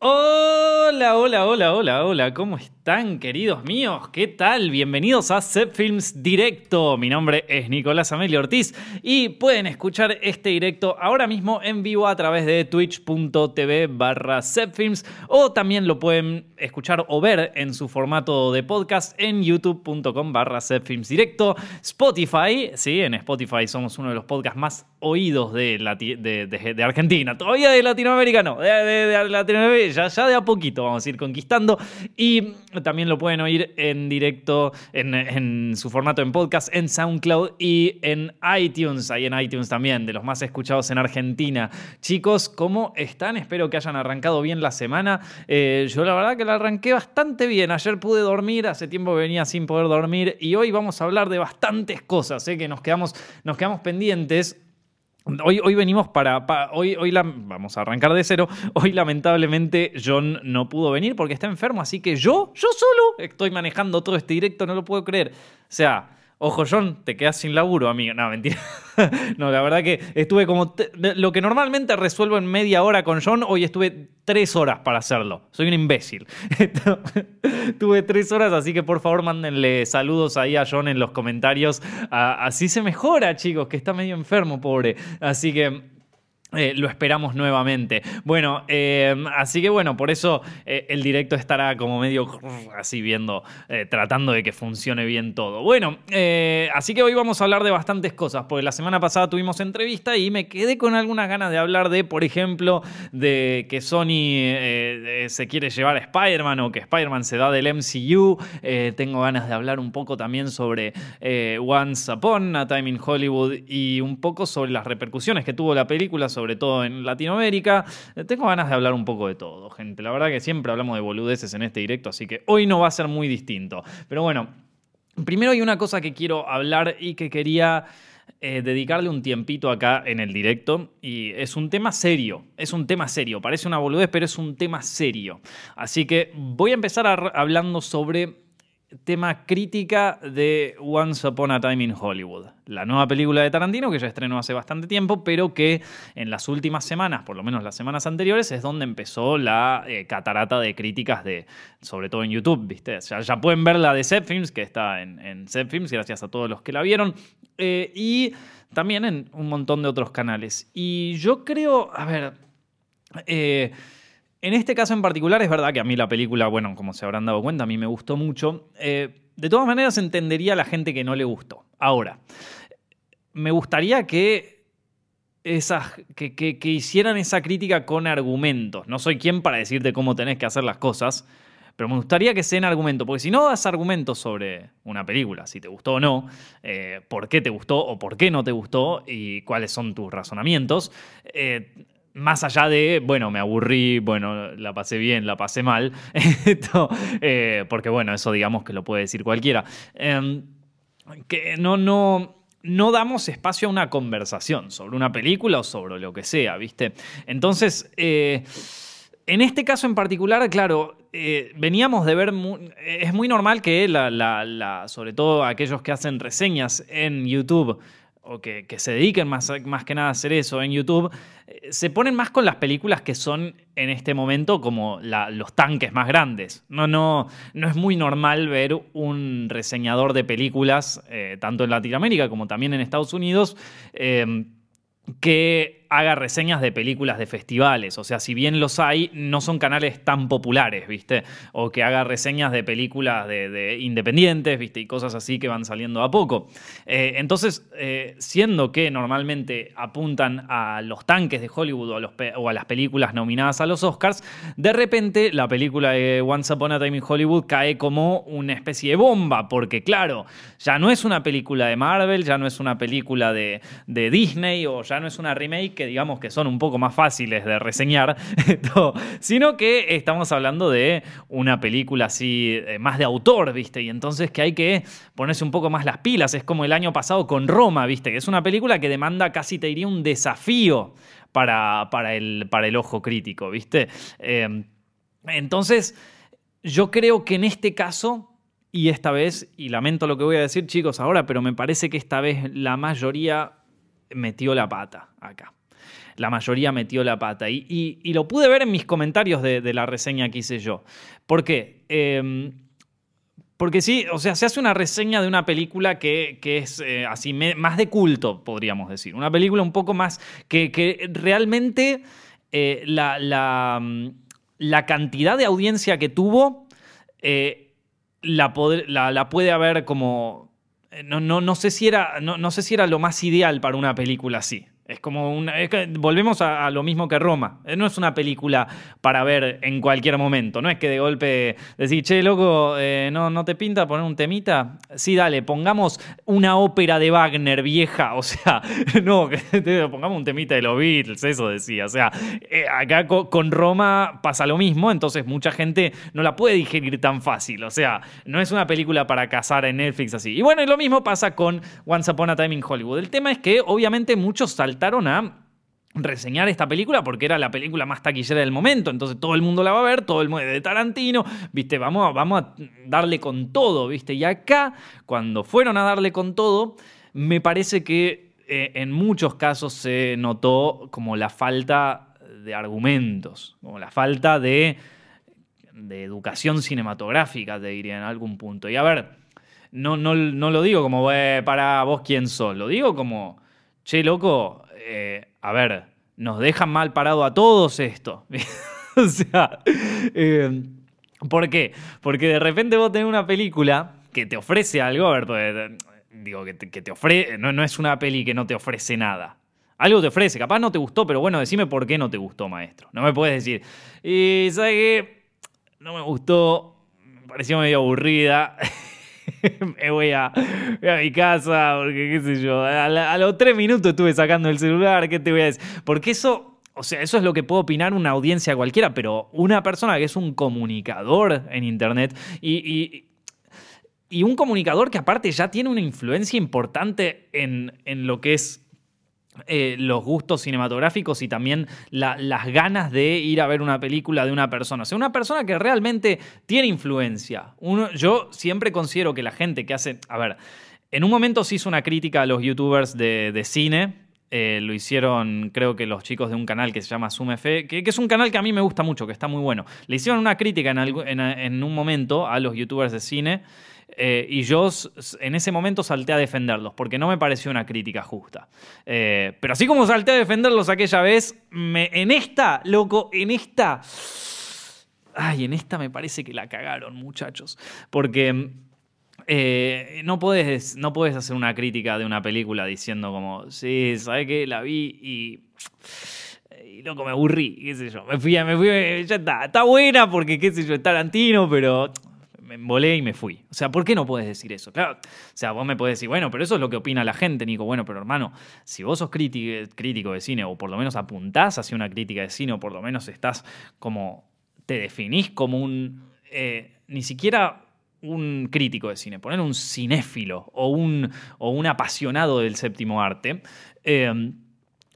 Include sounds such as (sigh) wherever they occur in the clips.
Oh! Hola, hola, hola, hola, ¿cómo están queridos míos? ¿Qué tal? Bienvenidos a Set Films Directo. Mi nombre es Nicolás Amelio Ortiz y pueden escuchar este directo ahora mismo en vivo a través de twitch.tv barra o también lo pueden escuchar o ver en su formato de podcast en youtube.com barra Films Directo, Spotify, sí, en Spotify somos uno de los podcasts más oídos de, de, Argentina, todavía de Latinoamérica no, de Latinoamérica ya, ya de a poquito vamos a ir conquistando. Y también lo pueden oír en directo, en, su formato en podcast, en SoundCloud y en iTunes. Ahí en iTunes también, de los más escuchados en Argentina. Chicos, ¿cómo están? Espero que hayan arrancado bien la semana. Eh, yo la verdad que la arranqué bastante bien. Ayer pude dormir, hace tiempo venía sin poder dormir y hoy vamos a hablar de bastantes cosas, ¿eh? que nos quedamos, nos quedamos pendientes. Hoy, hoy, venimos para. hoy, hoy vamos a arrancar de cero. Hoy, lamentablemente, John no pudo venir porque está enfermo. Así que yo, yo solo estoy manejando todo este directo. No lo puedo creer. O sea, Ojo, John, te quedas sin laburo, amigo. No, mentira. (laughs) no, la verdad que estuve como. Lo que normalmente resuelvo en media hora con John, hoy estuve tres horas para hacerlo. Soy un imbécil. (laughs) Tuve tres horas, así que por favor mándenle saludos ahí a John en los comentarios. así se mejora, chicos, que está medio enfermo, pobre. Así que. Eh, lo esperamos nuevamente. Bueno, eh, así que bueno, por eso eh, el directo estará como medio así viendo, tratando de que funcione bien todo. Bueno, así que hoy vamos a hablar de bastantes cosas, porque la semana pasada tuvimos entrevista y me quedé con algunas ganas de hablar de, por ejemplo, de que Sony se quiere llevar a Spider-Man o que Spider-Man se da del MCU. tengo ganas de hablar un poco también sobre Once Upon a Time in Hollywood y un poco sobre las repercusiones que tuvo la película sobre todo en Latinoamérica. Eh, tengo ganas de hablar un poco de todo, gente. La verdad que siempre hablamos de boludeces en este directo, así que hoy no va a ser muy distinto. Pero bueno, primero hay una cosa que quiero hablar y que quería... Eh, dedicarle un tiempito acá en el directo y es un tema serio, es un tema serio, parece una boludez, pero es un tema serio. Así que voy a empezar hablando sobre tema crítica de Once Upon a Time in Hollywood, la nueva película de Tarantino que ya estrenó hace bastante tiempo, pero que en las últimas semanas, por lo menos las semanas anteriores, es donde empezó la eh, catarata de críticas de, sobre todo en YouTube, ¿viste? Ya, pueden ver la de Films, que está en, en gracias a todos los que la vieron, eh, y también en un montón de otros canales. Y yo creo, a ver, eh, en este caso en particular es verdad que a mí la película, bueno, como se habrán dado cuenta, a mí me gustó mucho. Eh, de todas maneras entendería a la gente que no le gustó. Ahora, me gustaría que, esas, que, que, hicieran esa crítica con argumentos. No soy quien para decirte cómo tenés que hacer las cosas, pero me gustaría que sean argumentos, porque si no das argumentos sobre una película, si te gustó o no, eh, por qué te gustó o por qué no te gustó y cuáles son tus razonamientos, eh, más allá de, bueno, me aburrí, bueno, la pasé bien, la pasé mal, (laughs) eh, porque bueno, eso digamos que lo puede decir cualquiera. Em, que no, no, no damos espacio a una conversación sobre una película o sobre lo que sea, ¿viste? Entonces, eh, en este caso en particular, claro, eh, veníamos de ver, es muy normal que la, sobre todo aquellos que hacen reseñas en YouTube, o que, se dediquen más, más, que nada a hacer eso en YouTube, eh, se ponen más con las películas que son en este momento como los tanques más grandes. No, no, no es muy normal ver un reseñador de películas, eh, tanto en Latinoamérica como también en Estados Unidos, eh, que haga reseñas de películas de festivales. O sea, si bien los hay, no son canales tan populares, ¿viste? O que haga reseñas de películas de, independientes, ¿viste? Y cosas así que van saliendo a poco. Eh, entonces, eh, siendo que normalmente apuntan a los tanques de Hollywood o a, las películas nominadas a los Oscars, de repente la película de Once Upon a Time in Hollywood cae como una especie de bomba, porque claro, ya no es una película de Marvel, ya no es una película de Disney o ya no es una remake que digamos que son un poco más fáciles de reseñar, (laughs) sino que estamos hablando de una película así eh, más de autor, ¿viste? Y entonces que hay que ponerse un poco más las pilas. Es como el año pasado con Roma, ¿viste? Que es una película que demanda casi, te diría, un desafío para, para, el, para el ojo crítico, ¿viste? Em, entonces, yo creo que en este caso y esta vez, y lamento lo que voy a decir chicos ahora, pero me parece que esta vez la mayoría metió la pata acá. La mayoría metió la pata. Y, lo pude ver en mis comentarios de, la reseña que hice yo. ¿Por qué? Em, porque sí, o sea, se hace una reseña de una película que, es eh, así, más de culto, podríamos decir. Una película un poco más que, realmente eh, la, mm, la, cantidad de audiencia que tuvo eh, la, la, puede haber como... No, no, no, sé si era, no, no sé si era lo más ideal para una película así. Es como una. volvemos a, lo mismo que Roma. Eh, no es una película para ver en cualquier momento. No es que de golpe decís, che, loco, eh, ¿no, ¿no te pinta poner un temita? Sí, dale, pongamos una ópera de Wagner vieja. O sea, (laughs) no, (laughs) pongamos un temita de los Beatles, eso decía. O sea, eh, acá con, Roma pasa lo mismo, entonces mucha gente no la puede digerir tan fácil. O sea, no es una película para cazar en Netflix así. Y bueno, y lo mismo pasa con Once Upon a Time in Hollywood. El tema es que, obviamente, muchos saltan a reseñar esta película porque era la película más taquillera del momento, entonces todo el mundo la va a ver, todo el mundo de Tarantino, viste, vamos a, vamos a darle con todo, viste, y acá cuando fueron a darle con todo, me parece que eh, en muchos casos se notó como la falta de argumentos, como la falta de, de educación cinematográfica, te diría en algún punto. Y a ver, no, no, no lo digo como para vos quién sos, lo digo como, che, loco, eh, a ver, nos dejan mal parado a todos esto. (laughs) o sea, eh, ¿por qué? Porque de repente vos tenés una película que te ofrece algo, a ver, pues, digo, que te, ofrece, no, no es una peli que no te ofrece nada. Algo te ofrece, capaz no te gustó, pero bueno, decime por qué no te gustó, maestro. No me puedes decir, y ¿sabes qué? No me gustó, me pareció medio aburrida. (laughs) (laughs) me voy a, mi casa, porque qué sé yo, a, los tres minutos estuve sacando el celular, ¿qué te voy a decir? Porque eso, o sea, eso es lo que puede opinar una audiencia cualquiera, pero una persona que es un comunicador en Internet y, y, un comunicador que aparte ya tiene una influencia importante en, en lo que es eh, los gustos cinematográficos y también las ganas de ir a ver una película de una persona. O sea, una persona que realmente tiene influencia. Uno, yo siempre considero que la gente que hace. A ver, en un momento se hizo una crítica a los youtubers de, cine. Eh, lo hicieron, creo que los chicos de un canal que se llama Sumefe, que, que, es un canal que a mí me gusta mucho, que está muy bueno. Le hicieron una crítica en un momento a los youtubers de cine. Eh, y yo en ese momento salté a defenderlos, porque no me pareció una crítica justa. Eh, pero así como salté a defenderlos aquella vez, en esta, loco, en esta... Ay, en esta me parece que la cagaron, muchachos. Porque eh, no, puedes, no puedes hacer una crítica de una película diciendo como, sí, ¿sabes qué? La vi y y loco, me aburrí, qué sé yo. Me fui, me fui, ya está, está buena porque, qué sé yo, es Tarantino, pero me volé y me fui. O sea, ¿por qué no puedes decir eso? Claro, o sea, vos me puedes decir, bueno, pero eso es lo que opina la gente, Nico. Bueno, pero hermano, si vos sos crítico de cine, o por lo menos apuntás hacia una crítica de cine, o por lo menos estás como, te definís como un, eh, ni siquiera un crítico de cine, poner un cinéfilo o un, o un apasionado del séptimo arte, eh,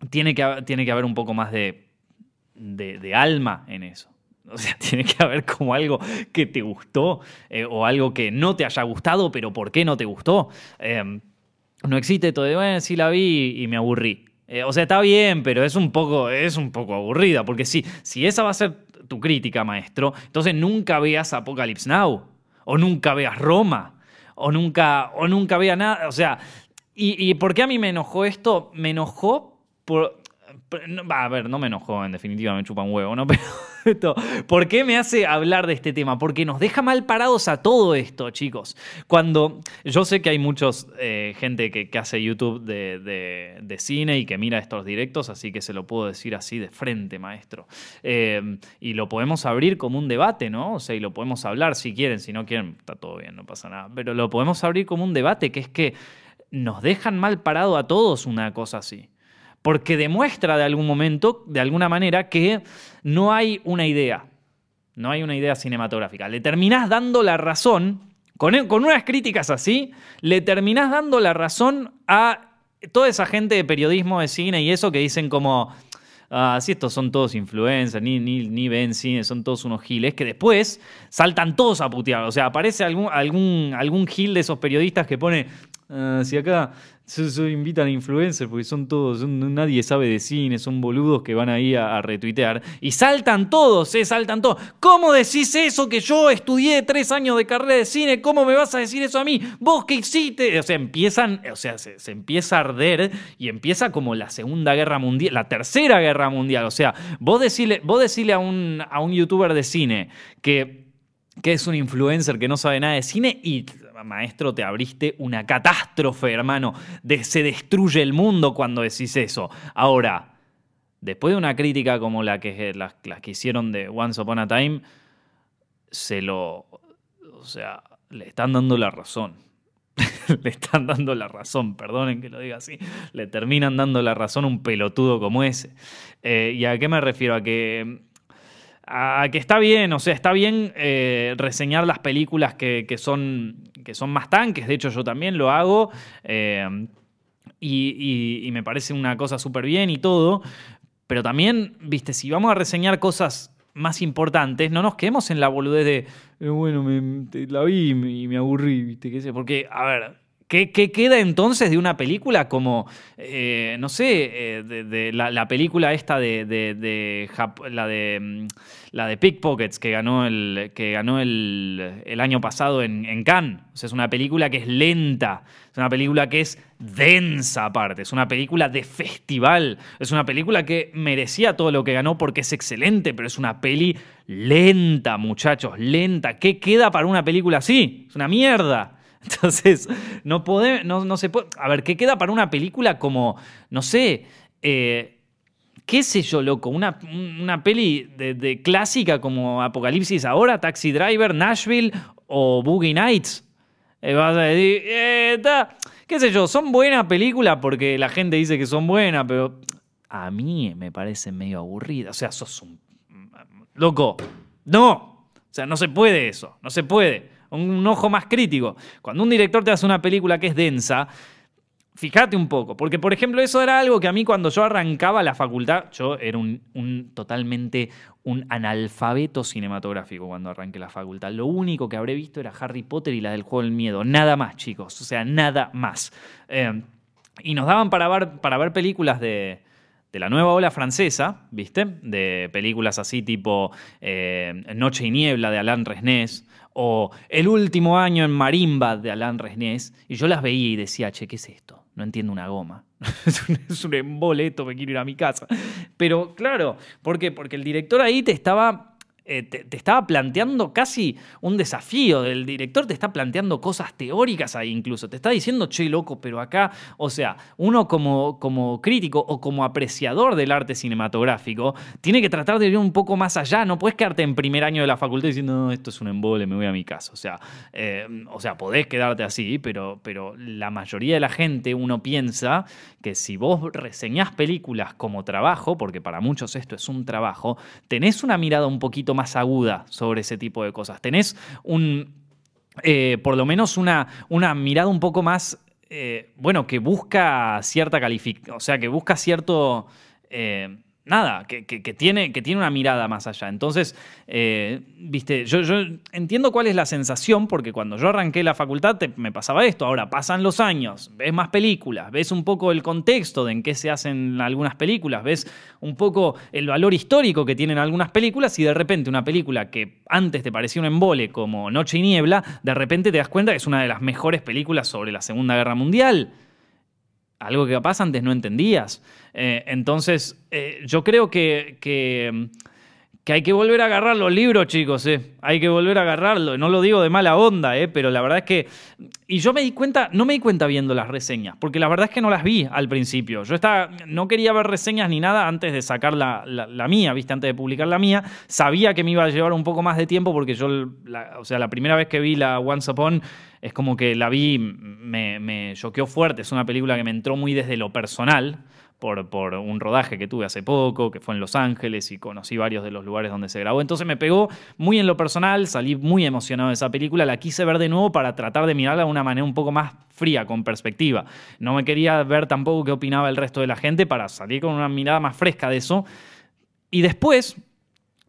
tiene, que, tiene que haber un poco más de, de alma en eso. O sea, (laughs) tiene que haber como algo que te gustó eh, o algo que no te haya gustado, pero ¿por qué no te gustó? Em, no existe todo de, bueno, sí la vi y me aburrí. Eh, o sea, está bien, pero es un poco, es un poco aburrida, porque si, si esa va a ser tu crítica, maestro, entonces nunca veas Apocalypse Now, o nunca veas Roma, o nunca, o nunca veas nada. O sea, y, ¿y por qué a mí me enojó esto? Me enojó por, a ver, no me enojó, en definitiva me chupa un huevo, ¿no? (laughs) Pero ¿por qué me hace hablar de este tema? Porque nos deja mal parados a todo esto, chicos. Cuando yo sé que hay muchos eh, gente que, hace YouTube de, cine y que mira estos directos, así que se lo puedo decir así de frente, maestro. Eh, y lo podemos abrir como un debate, ¿no? O sea, y lo podemos hablar si quieren, si no quieren, está todo bien, no pasa nada. Pero lo podemos abrir como un debate, que es que nos dejan mal parado a todos una cosa así porque demuestra de algún momento, de alguna manera, que no hay una idea, no hay una idea cinematográfica. Le terminás dando la razón, con, unas críticas así, le terminás dando la razón a toda esa gente de periodismo de cine y eso que dicen como, ah, si estos son todos influencers, ni, ni, ni, ven cine, son todos unos giles, que después saltan todos a putear. O sea, aparece algún, algún, algún gil de esos periodistas que pone, Ah, si acá se, invitan influencers porque son todos, nadie sabe de cine, son boludos que van ahí a, retuitear. Y saltan todos, ¿eh? Saltan todos. ¿Cómo decís eso que yo estudié tres años de carrera de cine? ¿Cómo me vas a decir eso a mí? ¿Vos qué hiciste? O sea, empiezan, o sea, se, empieza a arder y empieza como la Segunda Guerra Mundial, la Tercera Guerra Mundial. O sea, vos decirle, vos decirle a, un, a un youtuber de cine que, que es un influencer que no sabe nada de cine y maestro, te abriste una catástrofe, hermano. se destruye el mundo cuando decís eso. Ahora, después de una crítica como la que, las, que hicieron de Once Upon a Time, se lo. O sea, le están dando la razón. (laughs) le están dando la razón, perdonen que lo diga así. Le terminan dando la razón un pelotudo como ese. Eh, ¿Y a qué me refiero? A que a que está bien, o sea, está bien eh, reseñar las películas que, son, que son más tanques, de hecho yo también lo hago, eh, y, me parece una cosa súper bien y todo, pero también, viste, si vamos a reseñar cosas más importantes, no nos quedemos en la boludez de, eh, bueno, la vi y me, aburrí, viste, qué sé, porque, a ver, ¿Qué, queda entonces de una película como, eh, no sé, eh, de, la, película esta de, de la de mm, la de Pickpockets que ganó el, que ganó el, año pasado en, en, Cannes? O sea, es una película que es lenta, es una película que es densa aparte, es una película de festival, es una película que merecía todo lo que ganó porque es excelente, pero es una peli lenta, muchachos, lenta. ¿Qué queda para una película así? Es una mierda. Entonces, no, no, se puede... A ver, ¿qué queda para una película como, no sé, eh, qué sé yo, loco, una, una peli de, clásica como Apocalipsis ahora, Taxi Driver, Nashville o Boogie Nights? Eh, vas a decir, eh, qué sé yo, son buenas películas porque la gente dice que son buenas, pero a mí me parece medio aburrida. O sea, sos un... Loco, no. O sea, no se puede eso, no se puede un ojo más crítico. Cuando un director te hace una película que es densa, fíjate un poco, porque por ejemplo eso era algo que a mí cuando yo arrancaba la facultad, yo era un, totalmente un analfabeto cinematográfico cuando arranqué la facultad. Lo único que habré visto era Harry Potter y la del juego del miedo, nada más chicos, o sea, nada más. Eh, y nos daban para ver, para ver películas de, de la nueva ola francesa, ¿viste? De películas así tipo eh, Noche y Niebla de Alain Resnés o El último año en Marimba de Alain Resnés, y yo las veía y decía, che, ¿qué es esto? No entiendo una goma. (laughs) es un emboleto, me quiero ir a mi casa. Pero claro, ¿por qué? Porque el director ahí te estaba eh, te, estaba planteando casi un desafío. del director te está planteando cosas teóricas ahí incluso. Te está diciendo, che, loco, pero acá, o sea, uno como, como crítico o como apreciador del arte cinematográfico tiene que tratar de ir un poco más allá. No puedes quedarte en primer año de la facultad diciendo, no, esto es un embole, me voy a mi casa. O sea, eh, o sea podés quedarte así, pero, pero la mayoría de la gente uno piensa que si vos reseñás películas como trabajo, porque para muchos esto es un trabajo, tenés una mirada un poquito más aguda sobre ese tipo de cosas. Tenés un, eh, por lo menos una, una mirada un poco más, eh, bueno, que busca cierta calificación, o sea, que busca cierto... Eh, nada, que, tiene, que tiene una mirada más allá. Entonces, eh, viste, yo, yo, entiendo cuál es la sensación, porque cuando yo arranqué la facultad me pasaba esto. Ahora pasan los años, ves más películas, ves un poco el contexto de en qué se hacen algunas películas, ves un poco el valor histórico que tienen algunas películas y de repente una película que antes te parecía un embole como Noche y Niebla, de repente te das cuenta que es una de las mejores películas sobre la Segunda Guerra Mundial algo que capaz antes no entendías. Eh, entonces, eh, yo creo que, que, hay que volver a agarrar los libros, chicos, eh. hay que volver a agarrarlo. No lo digo de mala onda, eh, pero la verdad es que... Y yo me di cuenta, no me di cuenta viendo las reseñas, porque la verdad es que no las vi al principio. Yo estaba, no quería ver reseñas ni nada antes de sacar la, mía, ¿viste? Antes de publicar la mía. Sabía que me iba a llevar un poco más de tiempo porque yo, o sea, la primera vez que vi la Once Upon es como que la vi, me, choqueó fuerte. Es una película que me entró muy desde lo personal. Por, por, un rodaje que tuve hace poco, que fue en Los Ángeles y conocí varios de los lugares donde se grabó. Entonces me pegó muy en lo personal, salí muy emocionado de esa película, la quise ver de nuevo para tratar de mirarla de una manera un poco más fría, con perspectiva. No me quería ver tampoco qué opinaba el resto de la gente para salir con una mirada más fresca de eso. Y después,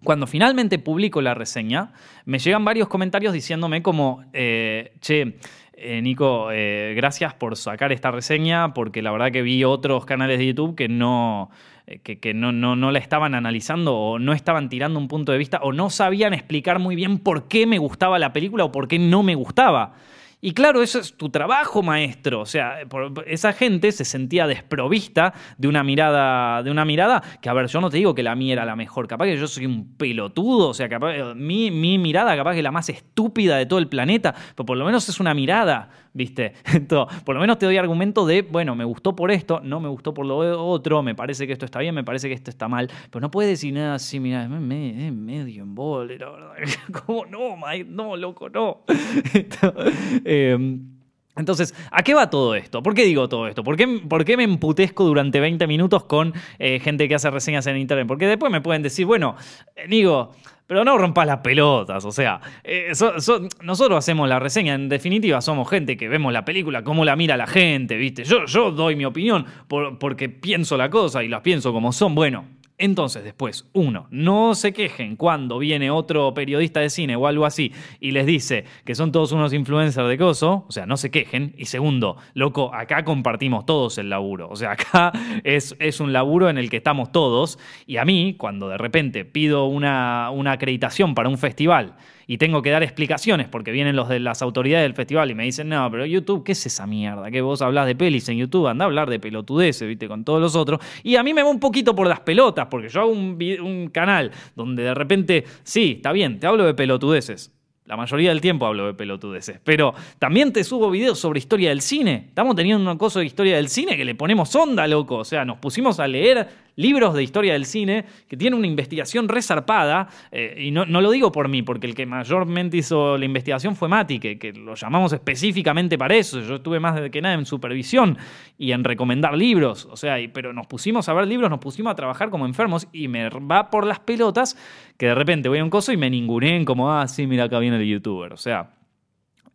Cuando finalmente publico la reseña, me llegan varios comentarios diciéndome como, eh, che, eh, Nico, eh, gracias por sacar esta reseña, porque la verdad que vi otros canales de YouTube que no, que, no, no, no, la estaban analizando o no estaban tirando un punto de vista o no sabían explicar muy bien por qué me gustaba la película o por qué no me gustaba. Y claro, eso es tu trabajo, maestro. O sea, esa gente se sentía desprovista de una mirada, de una mirada que, a ver, yo no te digo que la mía era la mejor, capaz que yo soy un pelotudo, o sea, capaz, mi, mi mirada capaz que es la más estúpida de todo el planeta, pero por lo menos es una mirada ¿viste? (laughs) Entonces, por lo menos te doy argumento de, bueno, me gustó por esto, no me gustó por lo otro, me parece que esto está bien, me parece que esto está mal, pero no puedes decir nada así, mira, es medio en vole, la verdad. (laughs) ¿Cómo no, Mike? No, loco, no. (laughs) Em, entonces, ¿a qué va todo esto? ¿Por qué digo todo esto? ¿Por qué, por qué me emputezco durante 20 minutos con eh, gente que hace reseñas en internet? Porque después me pueden decir, bueno, digo, pero no rompas las pelotas, o sea, eh, nosotros hacemos la reseña, en definitiva somos gente que vemos la película, cómo la mira la gente, ¿viste? Yo doy mi opinión porque pienso la cosa y las pienso como son, bueno, entonces, después, uno, no se quejen cuando viene otro periodista de cine o algo así y les dice que son todos unos influencers de coso, o sea, no se quejen. Y segundo, loco, acá compartimos todos el laburo. O sea, acá es, es un laburo en el que estamos todos. Y a mí, cuando de repente pido una, una acreditación para un festival y tengo que dar explicaciones porque vienen los de las autoridades del festival y me dicen, no, pero YouTube, ¿qué es esa mierda? Que vos hablas de pelis en YouTube, anda a hablar de pelotudeces, viste, con todos los otros. Y a mí me va un poquito por las pelotas, porque yo hago un, un canal donde de repente, sí, está bien, te hablo de pelotudeces. La mayoría del tiempo hablo de pelotudeces. Pero también te subo videos sobre historia del cine. Estamos teniendo un cosa de historia del cine que le ponemos onda, loco. O sea, nos pusimos a leer libros de historia del cine que tienen una investigación resarpada, eh, y no, lo digo por mí, porque el que mayormente hizo la investigación fue Mati, que, lo llamamos específicamente para eso. Yo estuve más que nada en supervisión y en recomendar libros, o sea, pero nos pusimos a ver libros, nos pusimos a trabajar como enfermos y me va por las pelotas que de repente voy a un coso y me ninguneen como, ah, sí, mira, acá viene el youtuber, o sea...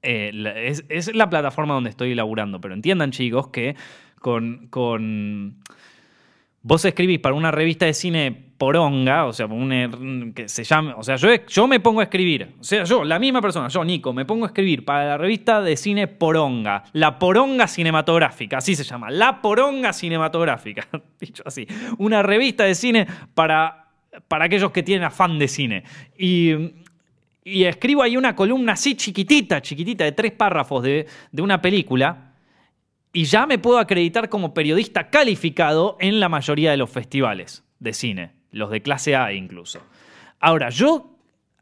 Eh, es, es, la plataforma donde estoy laburando, pero entiendan chicos que con, con vos escribís para una revista de cine poronga, o sea, un, que se llame, o sea, yo, yo me pongo a escribir, o sea, yo, la misma persona, yo, Nico, me pongo a escribir para la revista de cine poronga, la poronga cinematográfica, así se llama, la poronga cinematográfica, (laughs) dicho así, una revista de cine para, para aquellos que tienen afán de cine. Y, y escribo ahí una columna así chiquitita, chiquitita, de tres párrafos de, de una película, y ya me puedo acreditar como periodista calificado en la mayoría de los festivales de cine, los de clase A incluso. Ahora, yo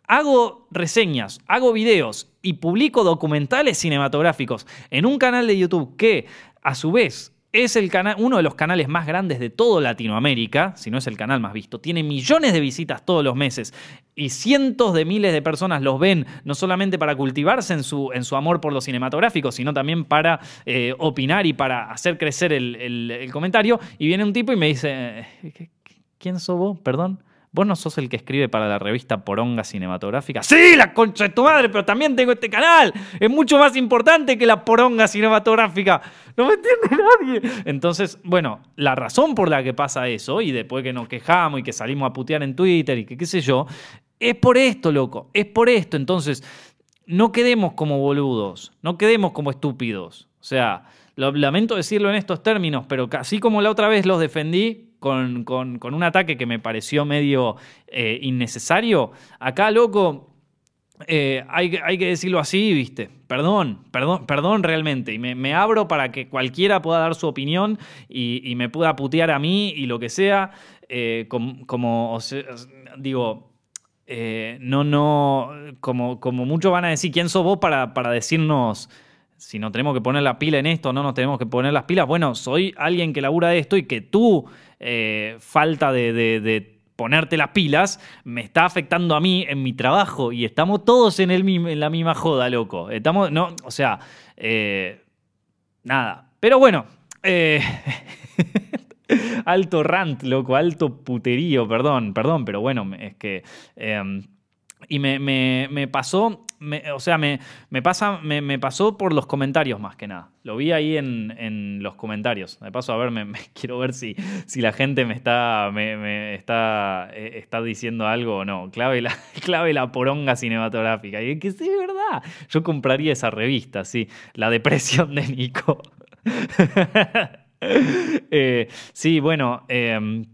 hago reseñas, hago videos y publico documentales cinematográficos en un canal de YouTube que, a su vez, es el canal, uno de los canales más grandes de toda Latinoamérica, si no es el canal más visto. Tiene millones de visitas todos los meses y cientos de miles de personas los ven, no solamente para cultivarse en su, en su amor por lo cinematográfico, sino también para eh, opinar y para hacer crecer el, el, comentario. Y viene un tipo y me dice, eh, ¿quién sos vos? Perdón. ¿Vos no sos el que escribe para la revista Poronga Cinematográfica? Sí, la concha de tu madre, pero también tengo este canal. Es mucho más importante que la Poronga Cinematográfica. No me entiende nadie. Entonces, bueno, la razón por la que pasa eso, y después que nos quejamos y que salimos a putear en Twitter y que qué sé yo, es por esto, loco. Es por esto. Entonces, no quedemos como boludos. No quedemos como estúpidos. O sea, lamento decirlo en estos términos, pero así como la otra vez los defendí, con, un ataque que me pareció medio eh, innecesario. Acá, loco, eh, hay, que decirlo así, ¿viste? Perdón, perdón, perdón realmente. Y me, abro para que cualquiera pueda dar su opinión y, me pueda putear a mí y lo que sea. Eh, como, digo, no, no, como, como muchos van a decir, ¿quién sos vos para, para decirnos si no tenemos que poner la pila en esto, no nos tenemos que poner las pilas. Bueno, soy alguien que labura de esto y que tú, eh, falta de, ponerte las pilas, me está afectando a mí en mi trabajo y estamos todos en, el, en la misma joda, loco. Estamos, no, o sea, eh, nada. Pero bueno, eh, (laughs) alto rant, loco, alto puterío, perdón, perdón, pero bueno, es que... Y me, me, pasó o sea, me, pasa, me, pasó por los comentarios más que nada. Lo vi ahí en, los comentarios. De paso, a ver, me, (laughs) quiero ver si, si la gente me está, me, está, eh, está diciendo algo o no. Clave la, (laughs) clave la poronga cinematográfica. Y es que sí, es verdad. Yo compraría esa revista, sí. La depresión de Nico. (laughs) Eh, sí, bueno, em,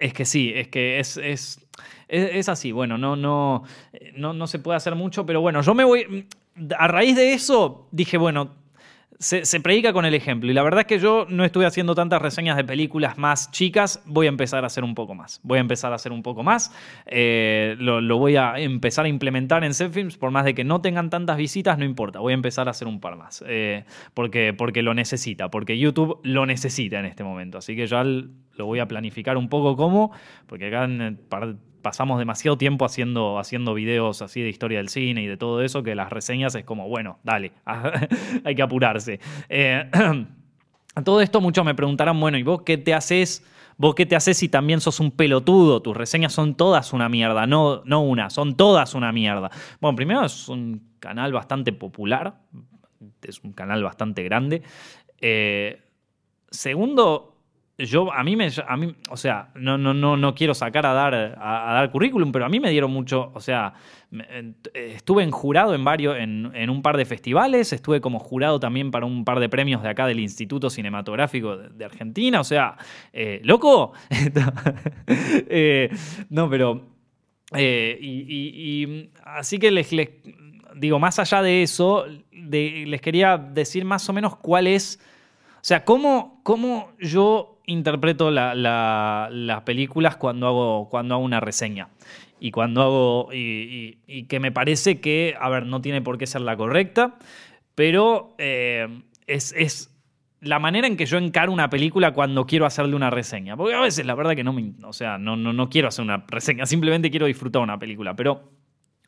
es que sí, es que es, es, así. Bueno, no, no, no, no se puede hacer mucho, pero bueno, yo me voy. A raíz de eso dije, bueno, se, predica con el ejemplo. Y la verdad es que yo no estuve haciendo tantas reseñas de películas más chicas. Voy a empezar a hacer un poco más. Voy a empezar a hacer un poco más. Eh, lo, voy a empezar a implementar en Films. Por más de que no tengan tantas visitas, no importa. Voy a empezar a hacer un par más. Eh, porque, porque lo necesita. Porque YouTube lo necesita en este momento. Así que ya lo voy a planificar un poco como. Porque acá en pasamos demasiado tiempo haciendo, haciendo videos así de historia del cine y de todo eso, que las reseñas es como, bueno, dale, (laughs) hay que apurarse. Eh, a (clears throat) todo esto muchos me preguntarán, bueno, ¿y vos qué te haces? ¿Vos qué te haces si también sos un pelotudo? Tus reseñas son todas una mierda, no, no una, son todas una mierda. Bueno, primero es un canal bastante popular, es un canal bastante grande. Eh, segundo, yo a mí me a mí, o sea, no, no, no, no quiero sacar a dar, a, dar currículum, pero a mí me dieron mucho, o sea, estuve en jurado en varios, en, un par de festivales, estuve como jurado también para un par de premios de acá del Instituto Cinematográfico de, Argentina, o sea, eh, loco, (laughs) eh, no, pero eh, y, así que les, digo, más allá de eso, les quería decir más o menos cuál es, o sea, cómo, cómo yo interpreto las películas cuando hago, cuando hago una reseña. Y cuando hago. Y, que me parece que, a ver, no tiene por qué ser la correcta, pero eh, es, la manera en que yo encaro una película cuando quiero hacerle una reseña. Porque a veces la verdad que no me. O sea, no, no, no quiero hacer una reseña, simplemente quiero disfrutar una película. Pero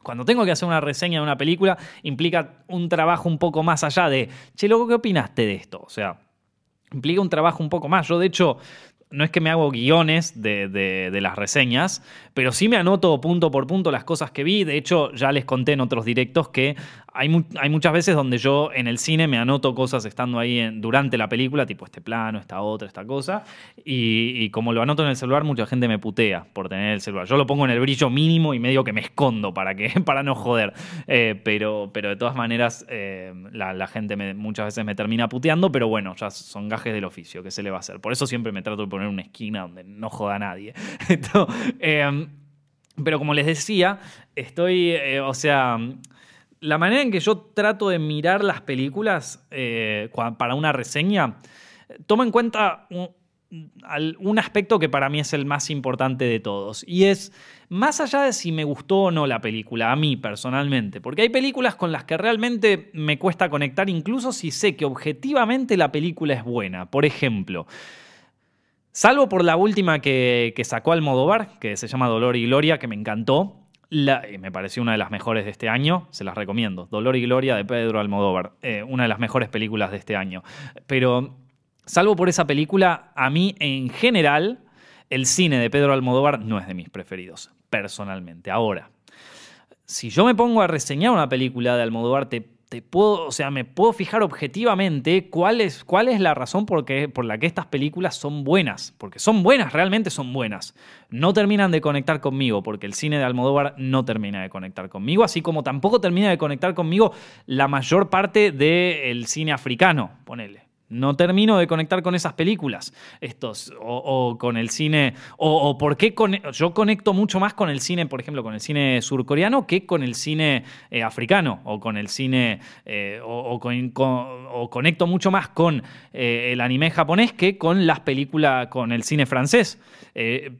cuando tengo que hacer una reseña de una película, implica un trabajo un poco más allá de, che, loco, ¿qué opinaste de esto? O sea, implica un trabajo un poco más. Yo, de hecho, no es que me hago guiones de, de, las reseñas, pero sí me anoto punto por punto las cosas que vi. De hecho, ya les conté en otros directos que hay, muchas veces donde yo en el cine me anoto cosas estando ahí durante la película, tipo este plano, esta otra, esta cosa. Y, como lo anoto en el celular, mucha gente me putea por tener el celular. Yo lo pongo en el brillo mínimo y medio que me escondo para, que, (laughs) para no joder. Eh, pero, pero de todas maneras, eh, la, gente muchas veces me termina puteando, pero bueno, ya son gajes del oficio, ¿qué se le va a hacer? Por eso siempre me trato de poner una esquina donde no joda nadie. (laughs) Em, pero como les decía, estoy, eh, o sea la manera en que yo trato de mirar las películas eh, para una reseña, toma en cuenta un, aspecto que para mí es el más importante de todos. Y es, más allá de si me gustó o no la película, a mí personalmente, porque hay películas con las que realmente me cuesta conectar, incluso si sé que objetivamente la película es buena. Por ejemplo, salvo por la última que, que sacó Almodóvar, que se llama Dolor y Gloria, que me encantó, me pareció una de las mejores de este año, se las recomiendo. Dolor y Gloria de Pedro Almodóvar, eh, una de las mejores películas de este año. Pero, salvo por esa película, a mí en general, el cine de Pedro Almodóvar no es de mis preferidos, personalmente. Ahora, si yo me pongo a reseñar una película de Almodóvar, te puedo, o sea, me puedo fijar objetivamente cuál es, la razón por, por la que estas películas son buenas. Porque son buenas, realmente son buenas. No terminan de conectar conmigo, porque el cine de Almodóvar no termina de conectar conmigo, así como tampoco termina de conectar conmigo la mayor parte del cine africano, ponele. No termino de conectar con esas películas. Estos, o, con el cine. O, por qué yo conecto mucho más con el cine, por ejemplo, con el cine surcoreano que con el cine eh, africano. O con el cine. Eh, o, conecto mucho más con eh, el anime japonés que con las películas. con el cine francés.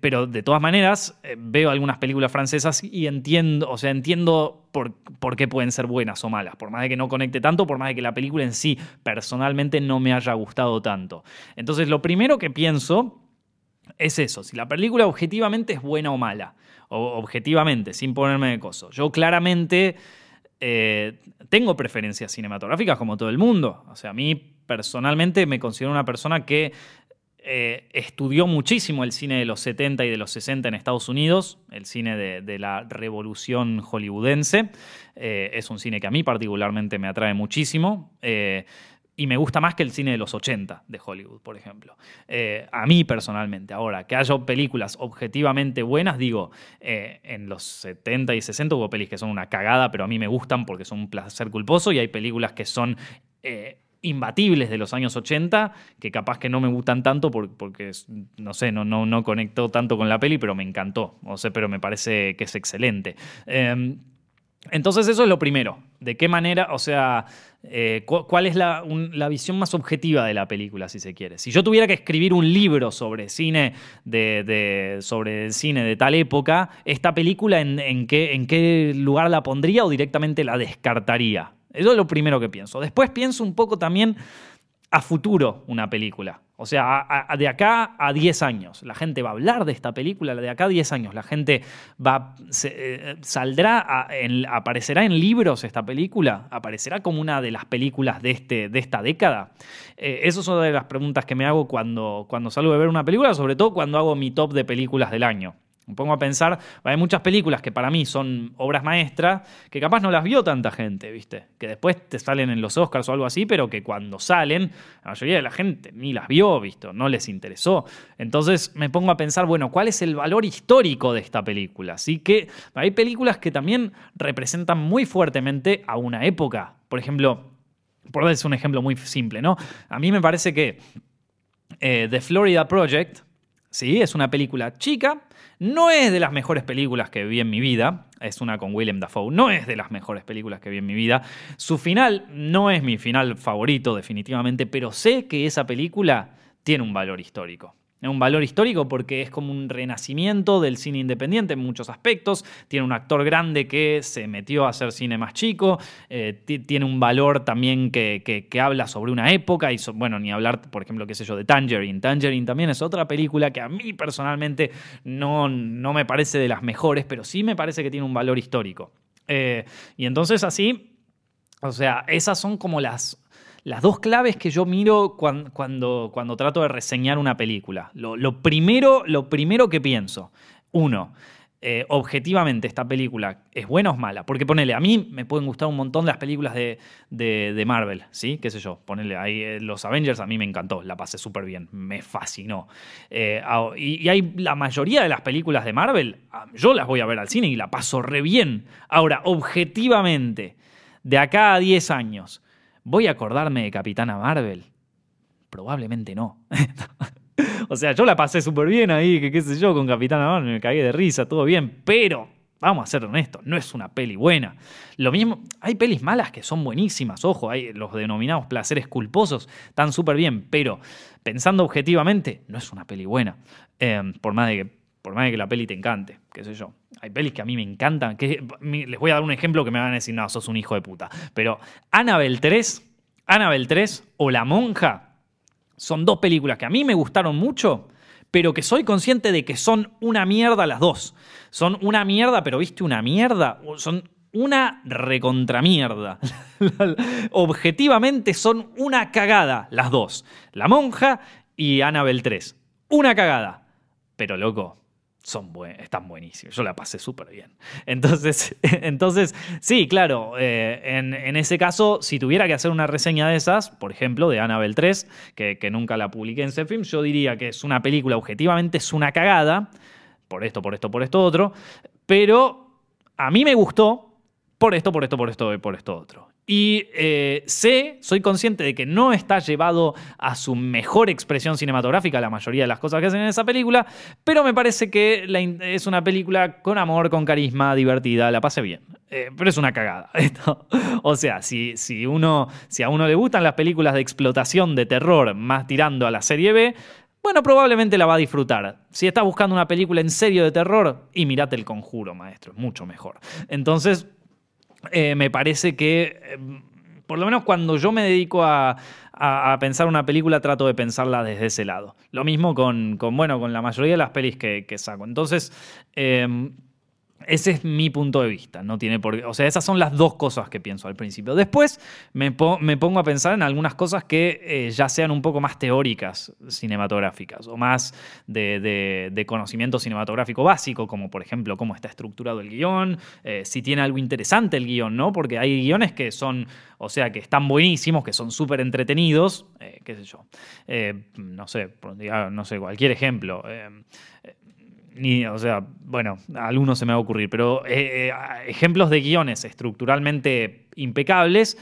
pero de todas maneras, veo algunas películas francesas y entiendo. O sea, entiendo por, qué pueden ser buenas o malas. Por más de que no conecte tanto, por más de que la película en sí personalmente no me haya gustado tanto. Entonces, lo primero que pienso es eso, si la película objetivamente es buena o mala. O objetivamente, sin ponerme de coso. Yo claramente eh, tengo preferencias cinematográficas como todo el mundo. O sea, a mí personalmente me considero una persona que eh, estudió muchísimo el cine de los 70 y de los 60 en Estados Unidos, el cine de, la revolución hollywoodense. Eh, es un cine que a mí particularmente me atrae muchísimo. Eh, y me gusta más que el cine de los 80 de Hollywood, por ejemplo. a mí personalmente. Ahora, que haya películas objetivamente buenas, digo, en los 70 y 60 hubo pelis que son una cagada, pero a mí me gustan porque son un placer culposo, y hay películas que son imbatibles de los años 80, que capaz que no me gustan tanto porque, no sé, no, no, no conectó tanto con la peli, pero me encantó. O sea, pero me parece que es excelente. Em, entonces eso es lo primero. ¿De qué manera, o sea, eh, cuál es la, visión más objetiva de la película, si se quiere? Si yo tuviera que escribir un libro sobre cine de, sobre el cine de tal época, ¿esta película en, qué, en qué lugar la pondría o directamente la descartaría? Eso es lo primero que pienso. Después pienso un poco también a futuro una película. O sea, de acá a 10 años. La gente va a hablar de esta película, de acá a 10 años. La gente va, eh, saldrá, aparecerá en libros esta película, aparecerá como una de las películas de, este, de esta década. Eh, esas son de las preguntas que me hago cuando, cuando salgo de ver una película, sobre todo cuando hago mi top de películas del año. Me pongo a pensar, hay muchas películas que para mí son obras maestras, que capaz no las vio tanta gente, ¿viste? Que después te salen en los Oscars o algo así, pero que cuando salen, la mayoría de la gente ni las vio, ¿visto? No les interesó. Entonces me pongo a pensar, bueno, ¿cuál es el valor histórico de esta película? Así que hay películas que también representan muy fuertemente a una época. Por ejemplo, por darles un ejemplo muy simple, ¿no? A mí me parece que eh, The Florida Project, ¿sí? Es una película chica, no es de las mejores películas que vi en mi vida, es una con Willem Dafoe, no es de las mejores películas que vi en mi vida. Su final no es mi final favorito definitivamente, pero sé que esa película tiene un valor histórico un valor histórico porque es como un renacimiento del cine independiente en muchos aspectos. Tiene un actor grande que se metió a hacer cine más chico. Eh, tiene un valor también que, habla sobre una época. Y bueno, ni hablar, por ejemplo, qué sé yo, de Tangerine. Tangerine también es otra película que a mí personalmente no, no me parece de las mejores, pero sí me parece que tiene un valor histórico. Eh, y entonces así, o sea, esas son como las las dos claves que yo miro cuando, cuando, trato de reseñar una película. Lo, primero, lo primero que pienso, uno, eh, objetivamente esta película es buena o es mala. Porque ponele, a mí me pueden gustar un montón las películas de, de, Marvel, ¿sí? ¿Qué sé yo? Ponele, ahí eh, los Avengers a mí me encantó, la pasé súper bien, me fascinó. Eh, y, y, hay la mayoría de las películas de Marvel, ah, yo las voy a ver al cine y la paso re bien. Ahora, objetivamente, de acá a 10 años, ¿Voy a acordarme de Capitana Marvel? Probablemente no. (laughs) o sea, yo la pasé súper bien ahí, que qué sé yo, con Capitana Marvel, me cagué de risa, todo bien, pero vamos a ser honestos, no es una peli buena. Lo mismo, hay pelis malas que son buenísimas, ojo, hay los denominados placeres culposos, están súper bien, pero pensando objetivamente, no es una peli buena. Em, por más de que por más de que la peli te encante, qué sé yo. Hay pelis que a mí me encantan, les voy a dar un ejemplo que me van a decir, no, sos un hijo de puta. Pero Annabelle 3, Annabelle 3 o La Monja son dos películas que a mí me gustaron mucho, pero que soy consciente de que son una mierda las dos. Son una mierda, pero viste una mierda, son una recontramierda. (laughs) Objetivamente son una cagada las dos. La Monja y Annabelle 3. Una cagada. Pero loco, son están buenísimos. Yo la pasé súper bien. Entonces, (laughs) entonces, sí, claro, eh, en, ese caso, si tuviera que hacer una reseña de esas, por ejemplo, de Annabelle 3, que, nunca la publiqué en Film, yo diría que es una película, objetivamente es una cagada, por esto, por esto, por esto, otro, pero a mí me gustó por esto, por esto, por esto y por esto otro. Y eh, sé, soy consciente de que no está llevado a su mejor expresión cinematográfica la mayoría de las cosas que hacen en esa película, pero me parece que es una película con amor, con carisma, divertida, la pasé bien. Eh, pero es una cagada. (laughs) O sea, si, si, uno, si a uno le gustan las películas de explotación, de terror, más tirando a la serie B, bueno, probablemente la va a disfrutar. Si estás buscando una película en serio de terror, y mirate el conjuro, maestro, es mucho mejor. Entonces, eh, me parece que, eh, por lo menos cuando yo me dedico a, pensar una película, trato de pensarla desde ese lado. Lo mismo con, bueno, con la mayoría de las pelis que, saco. Entonces, em, ese es mi punto de vista, no tiene por O sea, esas son las dos cosas que pienso al principio. Después me, pongo a pensar en algunas cosas que eh, ya sean un poco más teóricas cinematográficas o más de, conocimiento cinematográfico básico, como por ejemplo cómo está estructurado el guion, eh, si tiene algo interesante el guion, ¿no? Porque hay guiones que son, o sea, que están buenísimos, que son súper entretenidos, eh, qué sé yo, no sé, no sé, cualquier ejemplo ni, o sea, bueno, algunos se me va a ocurrir, pero eh, eh, ejemplos de guiones estructuralmente impecables,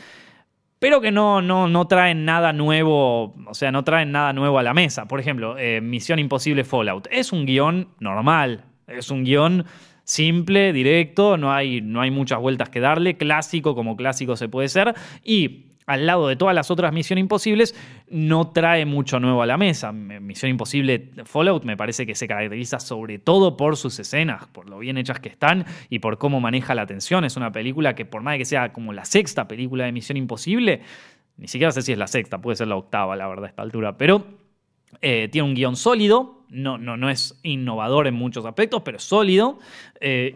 pero que no, no, no, traen nada nuevo, o sea, no traen nada nuevo a la mesa. Por ejemplo, eh, Misión Imposible Fallout. Es un guion normal, es un guion simple, directo, no hay, no hay muchas vueltas que darle, clásico como clásico se puede ser, y al lado de todas las otras Misión Imposibles, no trae mucho nuevo a la mesa. Misión Imposible Fallout me parece que se caracteriza sobre todo por sus escenas, por lo bien hechas que están y por cómo maneja la tensión. Es una película que por más que sea como la sexta película de Misión Imposible, ni siquiera sé si es la sexta, puede ser la octava, la verdad, a esta altura, pero eh, tiene un guion sólido, no, no, no, es innovador en muchos aspectos, pero es sólido. Eh,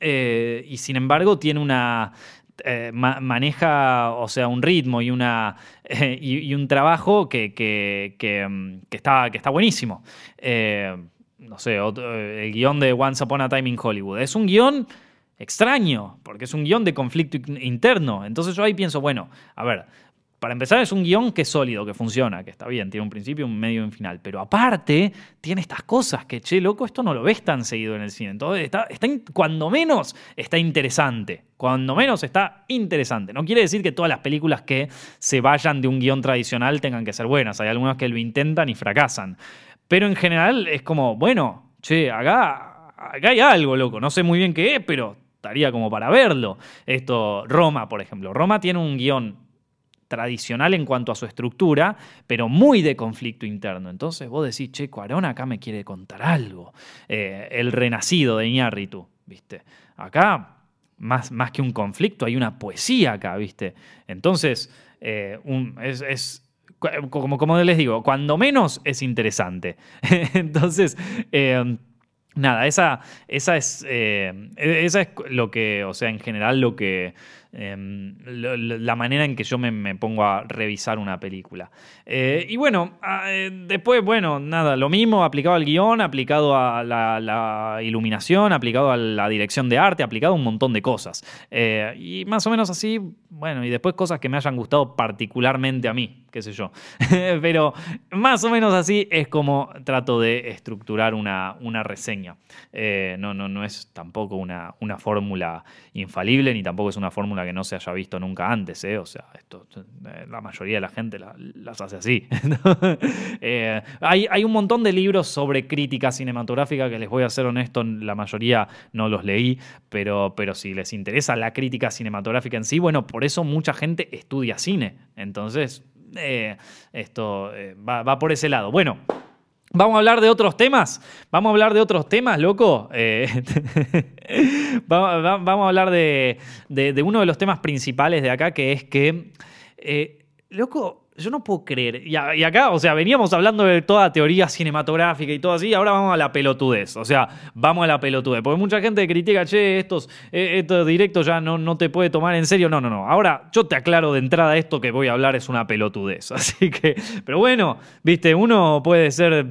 eh, y, sin embargo tiene una, eh, maneja, o sea, un ritmo y, una, y, un trabajo que, mm, que, está, que está buenísimo. Eh, no sé, el guion de Once Upon a Time in Hollywood. Es un guion extraño, porque es un guion de conflicto interno. Entonces yo ahí pienso, bueno, a ver, para empezar, es un guion que es sólido, que funciona, que está bien, tiene un principio, un medio y un final. Pero aparte, tiene estas cosas que, che, loco, esto no lo ves tan seguido en el cine. Entonces, está, cuando menos está interesante. Cuando menos está interesante. No quiere decir que todas las películas que se vayan de un guion tradicional tengan que ser buenas. Hay algunas que lo intentan y fracasan. Pero en general es como, bueno, che, acá, acá hay algo, loco. No sé muy bien qué es, pero estaría como para verlo. Esto, Roma, por ejemplo. Roma tiene un guion tradicional en cuanto a su estructura, pero muy de conflicto interno. Entonces vos decís, che, Cuarón acá me quiere contar algo. Eh, el renacido de Iñárritu, ¿viste? Acá, más, más, que un conflicto, hay una poesía acá, ¿viste? Entonces, eh, es, como, como, les digo, cuando menos es interesante. (laughs) Entonces, eh, nada, esa, esa, es, esa es lo que, o sea, en general lo que Em, la manera en que yo me, pongo a revisar una película. Eh, y bueno, ah, eh, después, bueno, nada, lo mismo aplicado al guion, aplicado a la, iluminación, aplicado a la dirección de arte, aplicado a un montón de cosas. Eh, y más o menos así, bueno, y después cosas que me hayan gustado particularmente a mí, qué sé yo. (laughs) Pero más o menos así es como trato de estructurar una, una reseña. no, no, no es tampoco una, una fórmula infalible, ni tampoco es una fórmula que no se haya visto nunca antes, ¿eh? O sea, esto, eh, la mayoría de la gente las hace así. (laughs) Eh, hay, hay, un montón de libros sobre crítica cinematográfica que les voy a ser honesto, la mayoría no los leí, pero, pero si les interesa la crítica cinematográfica en sí, bueno, por eso mucha gente estudia cine. Entonces, esto va, va por ese lado. Bueno. Vamos a hablar de otros temas. Vamos a hablar de otros temas, loco. Eh, (laughs) vamos, a hablar de, uno de los temas principales de acá, que es que, eh, loco, yo no puedo creer. Y, acá, o sea, veníamos hablando de toda teoría cinematográfica y todo así, y ahora vamos a la pelotudez. O sea, vamos a la pelotudez. Porque mucha gente critica, che, estos, eh, estos directos ya no, no te puede tomar en serio. No, no, no. Ahora yo te aclaro de entrada esto que voy a hablar es una pelotudez. (laughs) Así que, pero bueno, viste, uno puede ser.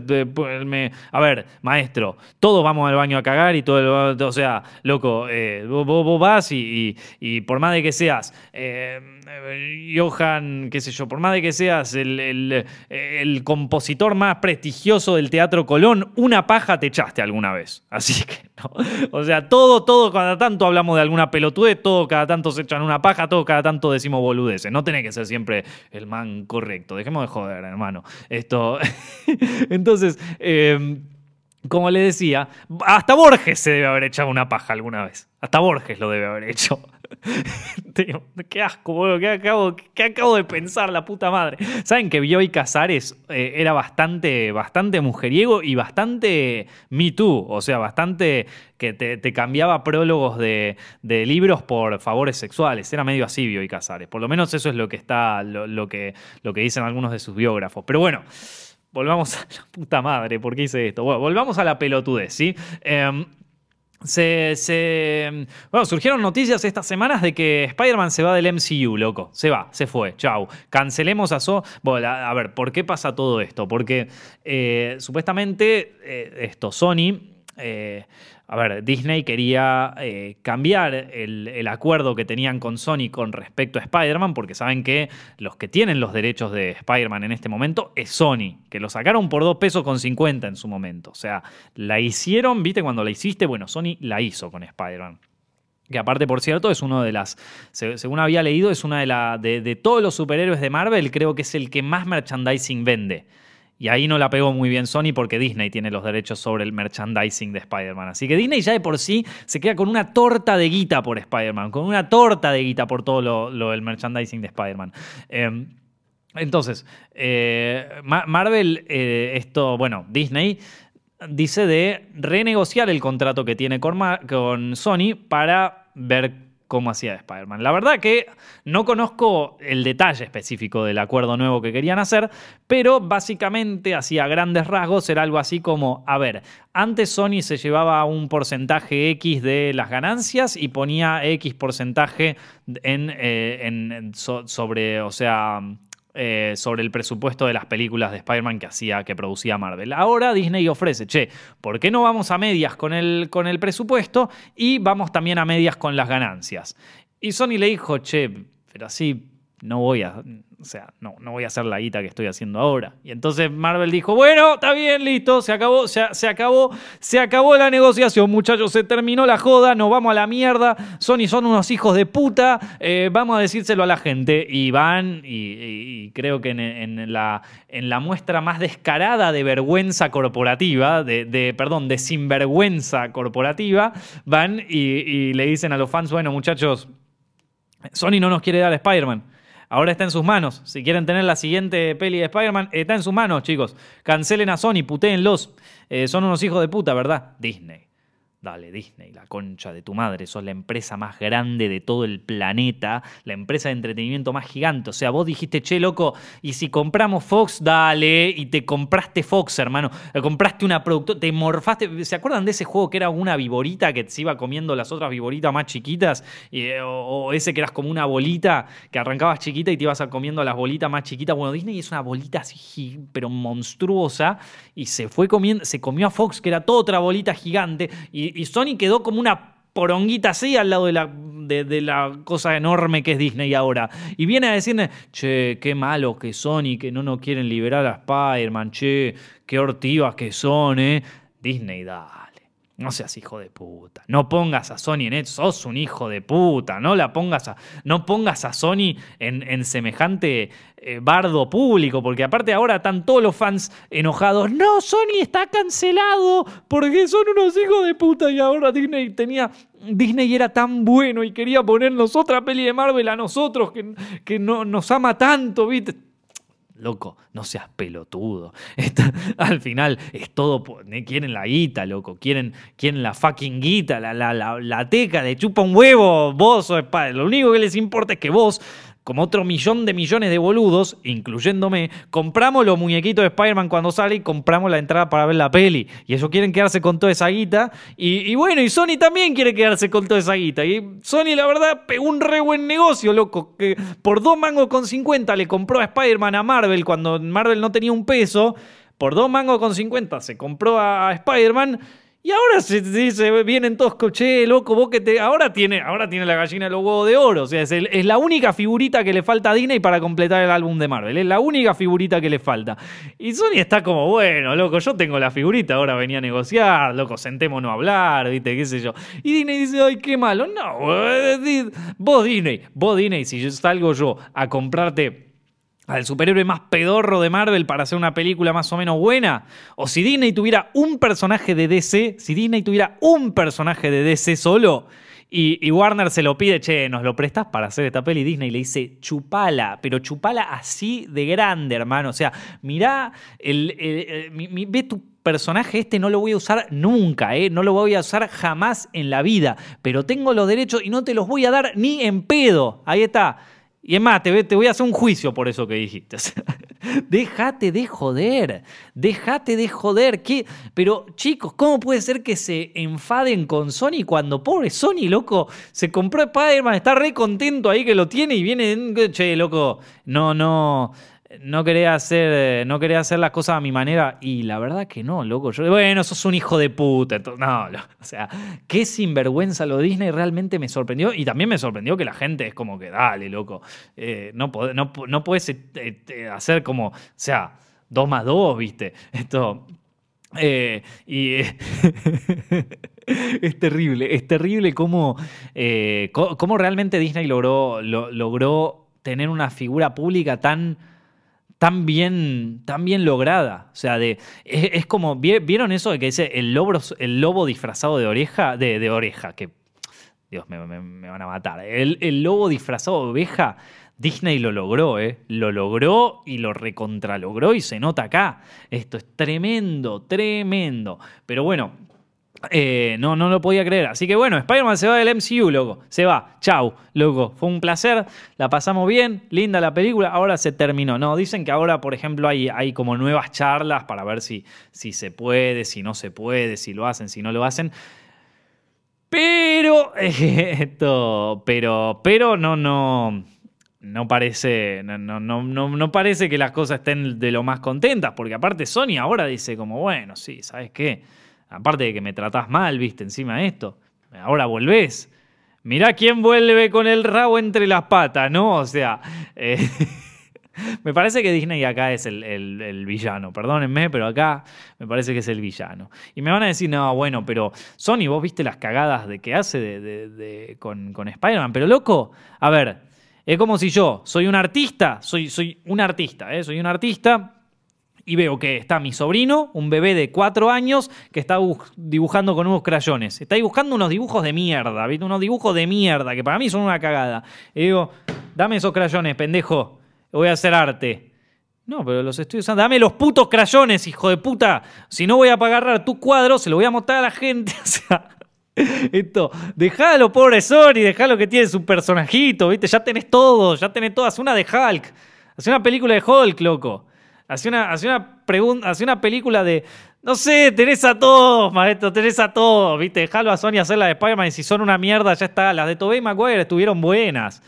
a ver, maestro, todos vamos al baño a cagar y todo el. O sea, loco, eh, vos, vas y, por más de que seas. Eh, Johan, qué sé yo, por más de que seas el, compositor más prestigioso del Teatro Colón, una paja te echaste alguna vez. (laughs) Así que, no. O sea, todo, todo, cada tanto hablamos de alguna pelotudez, todo, cada tanto se echan una paja, todo, cada tanto decimos boludeces. No tiene que ser siempre el man correcto. Dejemos de joder, hermano. Esto. (laughs) Entonces, eh, como le decía, hasta Borges se debe haber echado una paja alguna vez. Hasta Borges lo debe haber hecho. (laughs) qué asco, boludo. ¿Qué acabo, acabo, de pensar, la puta madre? ¿Saben que Bioy Casares eh, era bastante, bastante mujeriego y bastante Me Too? O sea, bastante que te, cambiaba prólogos de, libros por favores sexuales. Era medio así Bioy Casares. Por lo menos eso es lo que está, lo, que, lo que dicen algunos de sus biógrafos. Pero bueno. Volvamos a la puta madre, ¿por qué hice esto? Bueno, volvamos a la pelotudez, ¿sí? Em, se, bueno, surgieron noticias estas semanas de que Spider-Man se va del MCU, loco. Se va, se fue, chau. Cancelemos a So. A, ver, ¿por qué pasa todo esto? Porque eh, supuestamente eh, esto, Sony. Eh, a ver, Disney quería eh, cambiar el, acuerdo que tenían con Sony con respecto a Spider-Man, porque saben que los que tienen los derechos de Spider-Man en este momento es Sony, que lo sacaron por 2 pesos con 50 en su momento. O sea, la hicieron, viste, cuando la hiciste, bueno, Sony la hizo con Spider-Man. Que aparte, por cierto, es uno de las, según había leído, es una de, la, de todos los superhéroes de Marvel, creo que es el que más merchandising vende. Y ahí no la pegó muy bien Sony porque Disney tiene los derechos sobre el merchandising de Spider-Man. Así que Disney ya de por sí se queda con una torta de guita por Spider-Man, con una torta de guita por todo lo, del merchandising de Spider-Man. Em, entonces, eh, Marvel, eh, esto, bueno, Disney dice de renegociar el contrato que tiene con, con Sony para ver cómo hacía Spider-Man. La verdad que no conozco el detalle específico del acuerdo nuevo que querían hacer, pero básicamente hacía grandes rasgos era algo así como, a ver, antes Sony se llevaba un porcentaje X de las ganancias y ponía X porcentaje en, eh, sobre, o sea, eh, sobre el presupuesto de las películas de Spider-Man que hacía, que producía Marvel. Ahora Disney ofrece, che, ¿por qué no vamos a medias con el, con el presupuesto y vamos también a medias con las ganancias? Y Sony le dijo, che, pero así no voy a, o sea, no, no voy a hacer la guita que estoy haciendo ahora. Y entonces Marvel dijo, bueno, está bien, listo, se acabó, se, acabó, se acabó la negociación, muchachos, se terminó la joda, nos vamos a la mierda, Sony son unos hijos de puta, eh, vamos a decírselo a la gente. Y van, y, creo que en, la, en la muestra más descarada de vergüenza corporativa, de, perdón, de sinvergüenza corporativa, van y, y le dicen a los fans, bueno, muchachos, Sony no nos quiere dar Spider-Man. Ahora está en sus manos. Si quieren tener la siguiente peli de Spider-Man, está en sus manos, chicos. Cancelen a Sony, putéenlos. Eh, son unos hijos de puta, ¿verdad? Disney. Dale, Disney, la concha de tu madre, sos la empresa más grande de todo el planeta, la empresa de entretenimiento más gigante. O sea, vos dijiste, che, loco, y si compramos Fox, dale, y te compraste Fox, hermano. Compraste una productora, te morfaste. ¿Se acuerdan de ese juego que era una viborita que se iba comiendo las otras viboritas más chiquitas? Eh, o, ese que eras como una bolita que arrancabas chiquita y te ibas a comiendo las bolitas más chiquitas. Bueno, Disney es una bolita así, pero monstruosa, y se fue comiendo, se comió a Fox, que era toda otra bolita gigante, y y, Sony quedó como una poronguita así al lado de la, de, la, cosa enorme que es Disney ahora. Y viene a decirle, che, qué malo que Sony, que no nos quieren liberar a Spider-Man, che, qué hortivas que son, ¿eh? Disney, da no seas hijo de puta. No pongas a Sony en esto. Sos un hijo de puta. No la pongas a, no pongas a Sony en, semejante eh, bardo público. Porque aparte ahora están todos los fans enojados. No, Sony está cancelado. Porque son unos hijos de puta. Y ahora Disney tenía. Disney era tan bueno y quería ponernos otra peli de Marvel a nosotros que, que no, nos ama tanto, ¿viste? Loco, no seas pelotudo. (laughs) al final es todo, quieren la guita, loco, quieren, quieren la fucking guita, la, la, la, la teca de chupa un huevo, vos. Lo único que les importa es que vos como otro millón de millones de boludos, incluyéndome, compramos los muñequitos de Spider-Man cuando sale y compramos la entrada para ver la peli. Y ellos quieren quedarse con toda esa guita. Y, bueno, y Sony también quiere quedarse con toda esa guita. Y Sony, la verdad, pegó un re buen negocio, loco. Que por dos mangos con 50 le compró a Spider-Man a Marvel cuando Marvel no tenía un peso. Por dos mangos con 50 se compró a Spider-Man. Y ahora se dice, vienen todos, che, loco, vos que te. Ahora tiene, ahora tiene la gallina de los huevos de oro. O sea, es, la única figurita que le falta a Disney para completar el álbum de Marvel. Es la única figurita que le falta. Y Sony está como, bueno, loco, yo tengo la figurita, ahora venía a negociar, loco, sentémonos a hablar, viste, qué sé yo. Y Disney dice, ay, qué malo. No, vos Disney, vos Disney, si yo salgo yo a comprarte al superhéroe más pedorro de Marvel para hacer una película más o menos buena? ¿O si Disney tuviera un personaje de DC, si Disney tuviera un personaje de DC solo y, Warner se lo pide, che, ¿nos lo prestas para hacer esta peli? Disney le dice, chupala, pero chupala así de grande, hermano. O sea, mirá, el, ve tu personaje este no lo voy a usar nunca, ¿eh? no lo voy a usar jamás en la vida, pero tengo los derechos y no te los voy a dar ni en pedo. Ahí está. Y es más, te, voy a hacer un juicio por eso que dijiste. (laughs) Déjate de joder, déjate de joder. ¿Qué? Pero chicos, ¿cómo puede ser que se enfaden con Sony cuando pobre Sony, loco, se compró Spider-Man, está re contento ahí que lo tiene y viene, che, loco, no, no, no quería hacer, no quería hacer las cosas a mi manera. Y la verdad que no, loco. Yo, bueno, sos un hijo de puta. No, o sea, qué sinvergüenza lo Disney realmente me sorprendió. Y también me sorprendió que la gente es como que, dale, loco. Eh, no, no, puedes eh, eh, hacer como, o sea, dos más dos, viste. (laughs) Esto. y (laughs) es terrible, es terrible cómo, cómo realmente Disney logró, logró tener una figura pública tan tan bien, tan bien lograda. O sea, de, es, como, ¿vieron eso de que dice el lobo, el lobo disfrazado de oreja? De, oreja, que Dios, me, van a matar. El, el, lobo disfrazado de oveja, Disney lo logró, ¿eh? Lo logró y lo recontralogró y se nota acá. Esto es tremendo, tremendo. Pero bueno, eh, no, no lo podía creer. Así que bueno, Spider-Man se va del MCU, loco. Se va. Chau, loco. Fue un placer. La pasamos bien. Linda la película. Ahora se terminó. No, dicen que ahora, por ejemplo, hay, hay como nuevas charlas para ver si, si se puede, si no se puede, si lo hacen, si no lo hacen. Pero, (laughs) esto, pero, pero no, no, no parece, no, no, no, no, parece que las cosas estén de lo más contentas, porque aparte Sony ahora dice como, bueno, sí, ¿sabes qué? Aparte de que me tratás mal, viste, encima de esto. Ahora volvés. Mirá quién vuelve con el rabo entre las patas, ¿no? O sea, eh, (laughs) me parece que Disney acá es el, villano. Perdónenme, pero acá me parece que es el villano. Y me van a decir, no, bueno, pero Sony, vos viste las cagadas de que hace de, con, con Spider-Man. Pero loco, a ver, es como si yo soy un artista, soy, soy un artista, ¿eh? soy un artista y veo que está mi sobrino, un bebé de cuatro años, que está dibujando con unos crayones. Está dibujando unos dibujos de mierda, ¿viste? Unos dibujos de mierda, que para mí son una cagada. Y digo, dame esos crayones, pendejo. Voy a hacer arte. No, pero los estoy usando. Dame los putos crayones, hijo de puta. Si no voy a agarrar tu cuadro, se lo voy a mostrar a la gente. (laughs) O sea, esto, dejalo, pobre Sony, dejalo que tiene su personajito, ¿viste? Ya tenés todo, ya tenés todo. Haz una de Hulk. Haz una película de Hulk, loco. Hacía una, una, pregunta, hacía una película de. No sé, tenés a todos, maestro, tenés a todos, ¿viste? Dejalo a Sony hacer la de Spider-Man y si son una mierda, ya está. Las de Tobey Maguire estuvieron buenas.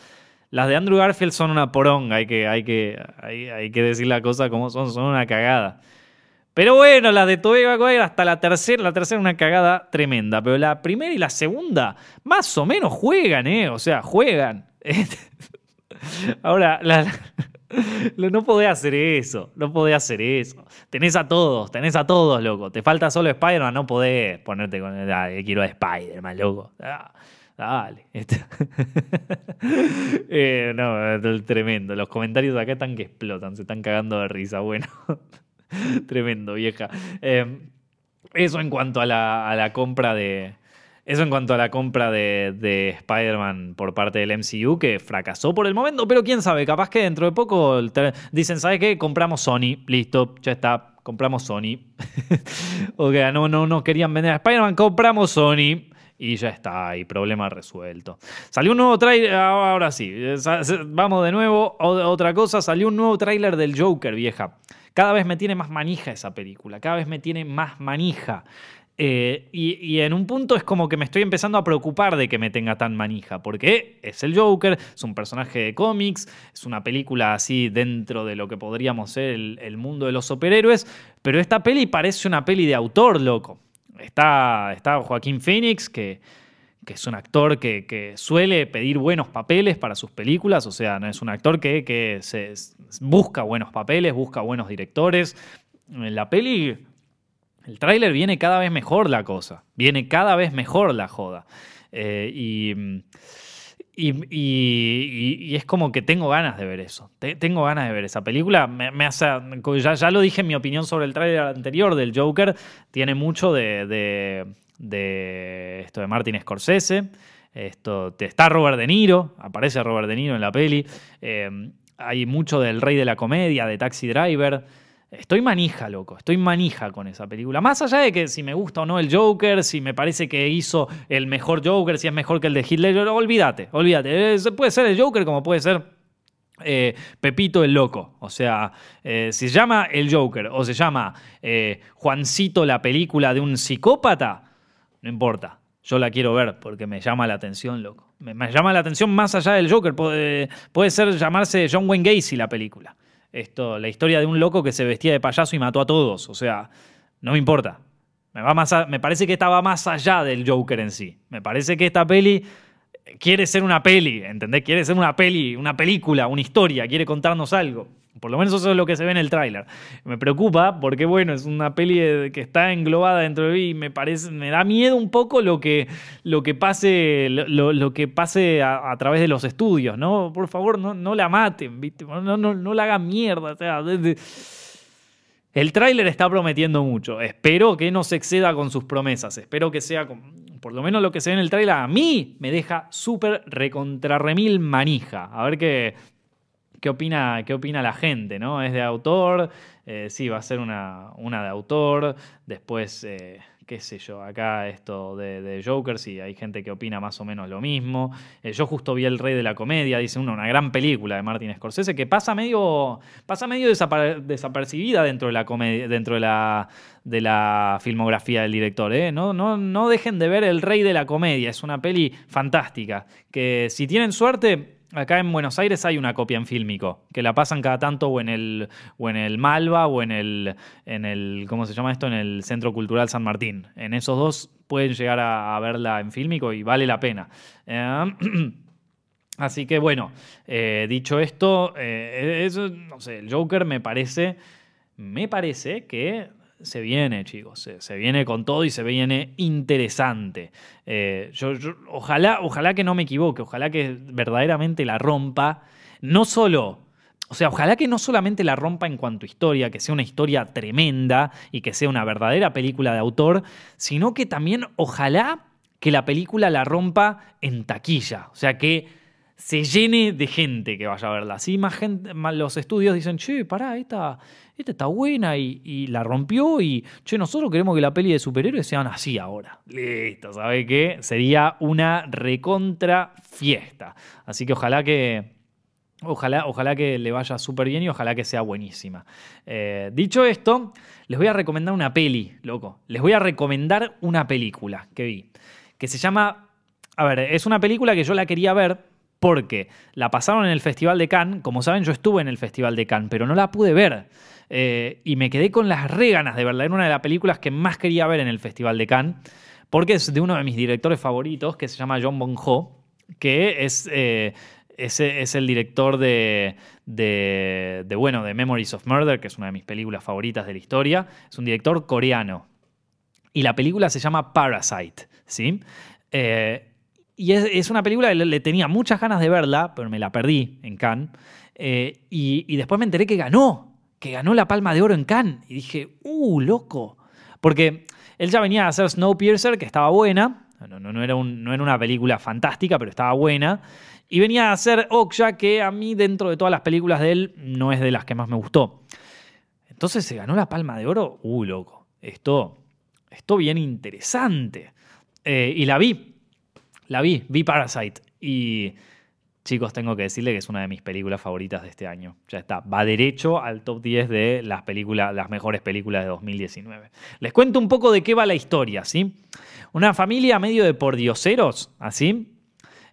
Las de Andrew Garfield son una poronga, hay que, hay que, hay, que decir la cosa como son, son una cagada. Pero bueno, las de Tobey Maguire hasta la tercera, la tercera una cagada tremenda. Pero la primera y la segunda, más o menos juegan, ¿eh? O sea, juegan. (laughs) Ahora, no podés hacer eso, no podés hacer eso. Tenés a todos, tenés a todos, loco. Te falta solo Spider-Man, no podés ponerte con el, ah, quiero a Spider-Man, loco. Ah, dale. (laughs) eh, no, tremendo. Los comentarios acá están que explotan, se están cagando de risa. Bueno, (laughs) tremendo, vieja. Eh, eso en cuanto a la compra de, eso en cuanto a la compra de, Spider-Man por parte del MCU, que fracasó por el momento, pero quién sabe, capaz que dentro de poco dicen, ¿sabes qué? Compramos Sony, listo, ya está, compramos Sony. (laughs) o sea, no, no, no querían vender a Spider-Man, compramos Sony. Y ya está, hay problema resuelto. Salió un nuevo trailer, ahora sí, vamos de nuevo, otra cosa, salió un nuevo tráiler del Joker, vieja. Cada vez me tiene más manija esa película, cada vez me tiene más manija. Eh, y, en un punto es como que me estoy empezando a preocupar de que me tenga tan manija, porque es el Joker, es un personaje de cómics, es una película así dentro de lo que podríamos ser el, mundo de los superhéroes, pero esta peli parece una peli de autor, loco. Está, está Joaquín Phoenix, que, es un actor que, suele pedir buenos papeles para sus películas, o sea, no es un actor que, que busca buenos papeles, busca buenos directores. La peli el tráiler viene cada vez mejor la cosa, viene cada vez mejor la joda. Eh, y, es como que tengo ganas de ver eso. tengo ganas de ver esa película. Me, hace, ya, lo dije en mi opinión sobre el tráiler anterior del Joker. Tiene mucho de, de, esto de Martin Scorsese. Esto, está Robert De Niro, aparece Robert De Niro en la peli. Eh, hay mucho del rey de la comedia, de Taxi Driver. Estoy manija, loco, estoy manija con esa película. Más allá de que si me gusta o no el Joker, si me parece que hizo el mejor Joker, si es mejor que el de Hitler, olvídate, olvídate. Puede ser el Joker como puede ser eh, Pepito el Loco. O sea, eh, si se llama El Joker o se llama eh, Juancito la película de un psicópata, no importa. Yo la quiero ver porque me llama la atención, loco. Me, llama la atención más allá del Joker. Puede, puede, ser llamarse John Wayne Gacy la película. Esto, la historia de un loco que se vestía de payaso y mató a todos. O sea, no me importa. Me, va más me parece que estaba más allá del Joker en sí. Me parece que esta peli quiere ser una peli, ¿entendés? Quiere ser una peli, una película, una historia, quiere contarnos algo. Por lo menos eso es lo que se ve en el tráiler. Me preocupa porque, bueno, es una peli que está englobada dentro de mí y me parece, me da miedo un poco lo que, lo que pase, lo, que pase a, través de los estudios, ¿no? Por favor, no, no la maten, ¿viste? No, no, no la hagan mierda. O sea, el tráiler está prometiendo mucho. Espero que no se exceda con sus promesas. Espero que sea por lo menos lo que se ve en el tráiler a mí me deja súper recontrarremil manija. A ver qué, qué, opina, qué opina la gente, ¿no? Es de autor, eh, sí, va a ser una, una de autor, después... Eh, qué sé yo, acá esto de, Joker, sí, hay gente que opina más o menos lo mismo. Eh, yo justo vi El Rey de la Comedia, dice uno, una gran película de Martin Scorsese que pasa medio, pasa medio desapercibida dentro de la comedia, dentro de la, de la filmografía del director. No, no, no dejen de ver El Rey de la Comedia, es una peli fantástica, que si tienen suerte Acá en Buenos Aires hay una copia en fílmico, que la pasan cada tanto o en el, o en el Malva o en el, en el, ¿cómo se llama esto? En el Centro Cultural San Martín. En esos dos pueden llegar a, verla en fílmico y vale la pena. Eh, (clears throat) así que bueno, eh, dicho esto, eh, no sé, el Joker me parece, me parece que se viene, chicos, se, viene con todo y se viene interesante. Eh, yo, ojalá, ojalá que no me equivoque, ojalá que verdaderamente la rompa, no solo... O sea, ojalá que no solamente la rompa en cuanto a historia, que sea una historia tremenda y que sea una verdadera película de autor, sino que también ojalá que la película la rompa en taquilla. O sea, que se llene de gente que vaya a verla. Así más gente, los estudios dicen, che, pará, esta, esta está buena y, la rompió y, che, nosotros queremos que la peli de superhéroes sean así ahora. Listo, ¿sabe qué? Sería una recontra fiesta. Así que ojalá que... Ojalá, ojalá que le vaya súper bien y ojalá que sea buenísima. Eh, dicho esto, les voy a recomendar una peli, loco. Les voy a recomendar una película que vi. Que se llama... A ver, es una película que yo la quería ver, porque la pasaron en el Festival de Cannes. Como saben, yo estuve en el Festival de Cannes, pero no la pude ver. Eh, y me quedé con las reganas de verla. Era una de las películas que más quería ver en el Festival de Cannes, porque es de uno de mis directores favoritos, que se llama John Bong-ho, que es, eh, es, el director de, de, bueno, de Memories of Murder, que es una de mis películas favoritas de la historia. Es un director coreano. Y la película se llama Parasite, ¿sí? Eh, y es, una película que le, tenía muchas ganas de verla, pero me la perdí en Cannes. y, y, después me enteré que ganó que ganó la Palma de Oro en Cannes. Y dije, ¡uh, loco! Porque él ya venía a hacer Snowpiercer, que estaba buena. No, no, no, era no era una película fantástica, pero estaba buena. Y venía a hacer Okja, que a mí, dentro de todas las películas de él, no es de las que más me gustó. Entonces se ganó la Palma de Oro. ¡Uh, loco! Esto, esto bien interesante. Eh, y la vi. La vi, vi Parasite. Y Chicos, tengo que decirle que es una de mis películas favoritas de este año. Ya está, va derecho al top 10 de las películas, las mejores películas de 2019. Les cuento un poco de qué va la historia, ¿sí? Una familia medio de pordioseros, así,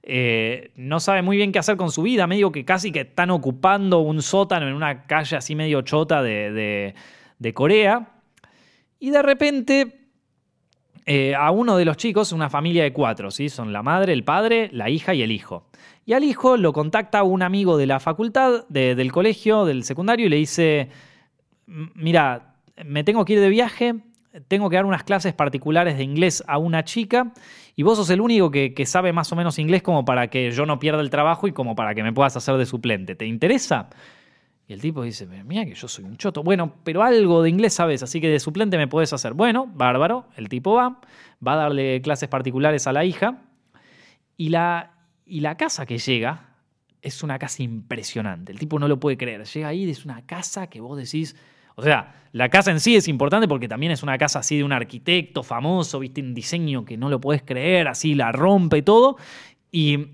eh, no sabe muy bien qué hacer con su vida, medio que casi que están ocupando un sótano en una calle así medio chota de, Corea. Y de repente eh, a uno de los chicos, una familia de cuatro, ¿sí? son la madre, el padre, la hija y el hijo. Y al hijo lo contacta un amigo de la facultad, del colegio, del secundario, y le dice, mira, me tengo que ir de viaje, tengo que dar unas clases particulares de inglés a una chica, y vos sos el único que, sabe más o menos inglés como para que yo no pierda el trabajo y como para que me puedas hacer de suplente. ¿Te interesa? Y el tipo dice, mira que yo soy un choto. Bueno, pero algo de inglés sabes, así que de suplente me puedes hacer. Bueno, bárbaro, el tipo va, va a darle clases particulares a la hija, y la, y la casa que llega es una casa impresionante. El tipo no lo puede creer. Llega ahí es una casa que vos decís. O sea, la casa en sí es importante porque también es una casa así de un arquitecto famoso, viste, un diseño que no lo puedes creer, así la rompe todo. Y,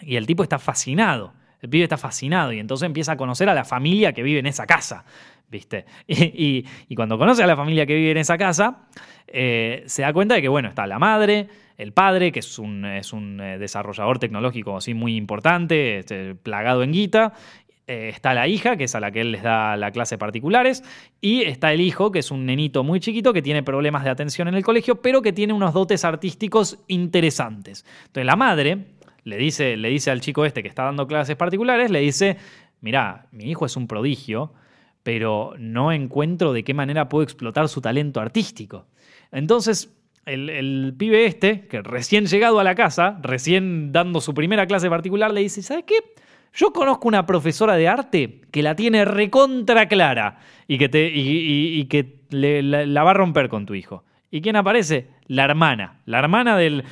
y el tipo está fascinado. El pibe está fascinado y entonces empieza a conocer a la familia que vive en esa casa. ¿Viste? (laughs) Y, cuando conoce a la familia que vive en esa casa, eh, se da cuenta de que, bueno, está la madre, el padre, que es un, es un eh, desarrollador tecnológico así muy importante, este, plagado en guita, eh, está la hija, que es a la que él les da la clase particulares, y está el hijo, que es un nenito muy chiquito que tiene problemas de atención en el colegio, pero que tiene unos dotes artísticos interesantes. Entonces la madre le dice, le dice al chico este que está dando clases particulares, le dice, mira, mi hijo es un prodigio, pero no encuentro de qué manera puedo explotar su talento artístico. Entonces, el, pibe este, que recién llegado a la casa, recién dando su primera clase particular, le dice, ¿sabes qué? Yo conozco una profesora de arte que la tiene recontra clara y que, te, y, que la, va a romper con tu hijo. ¿Y quién aparece? La hermana. La hermana de,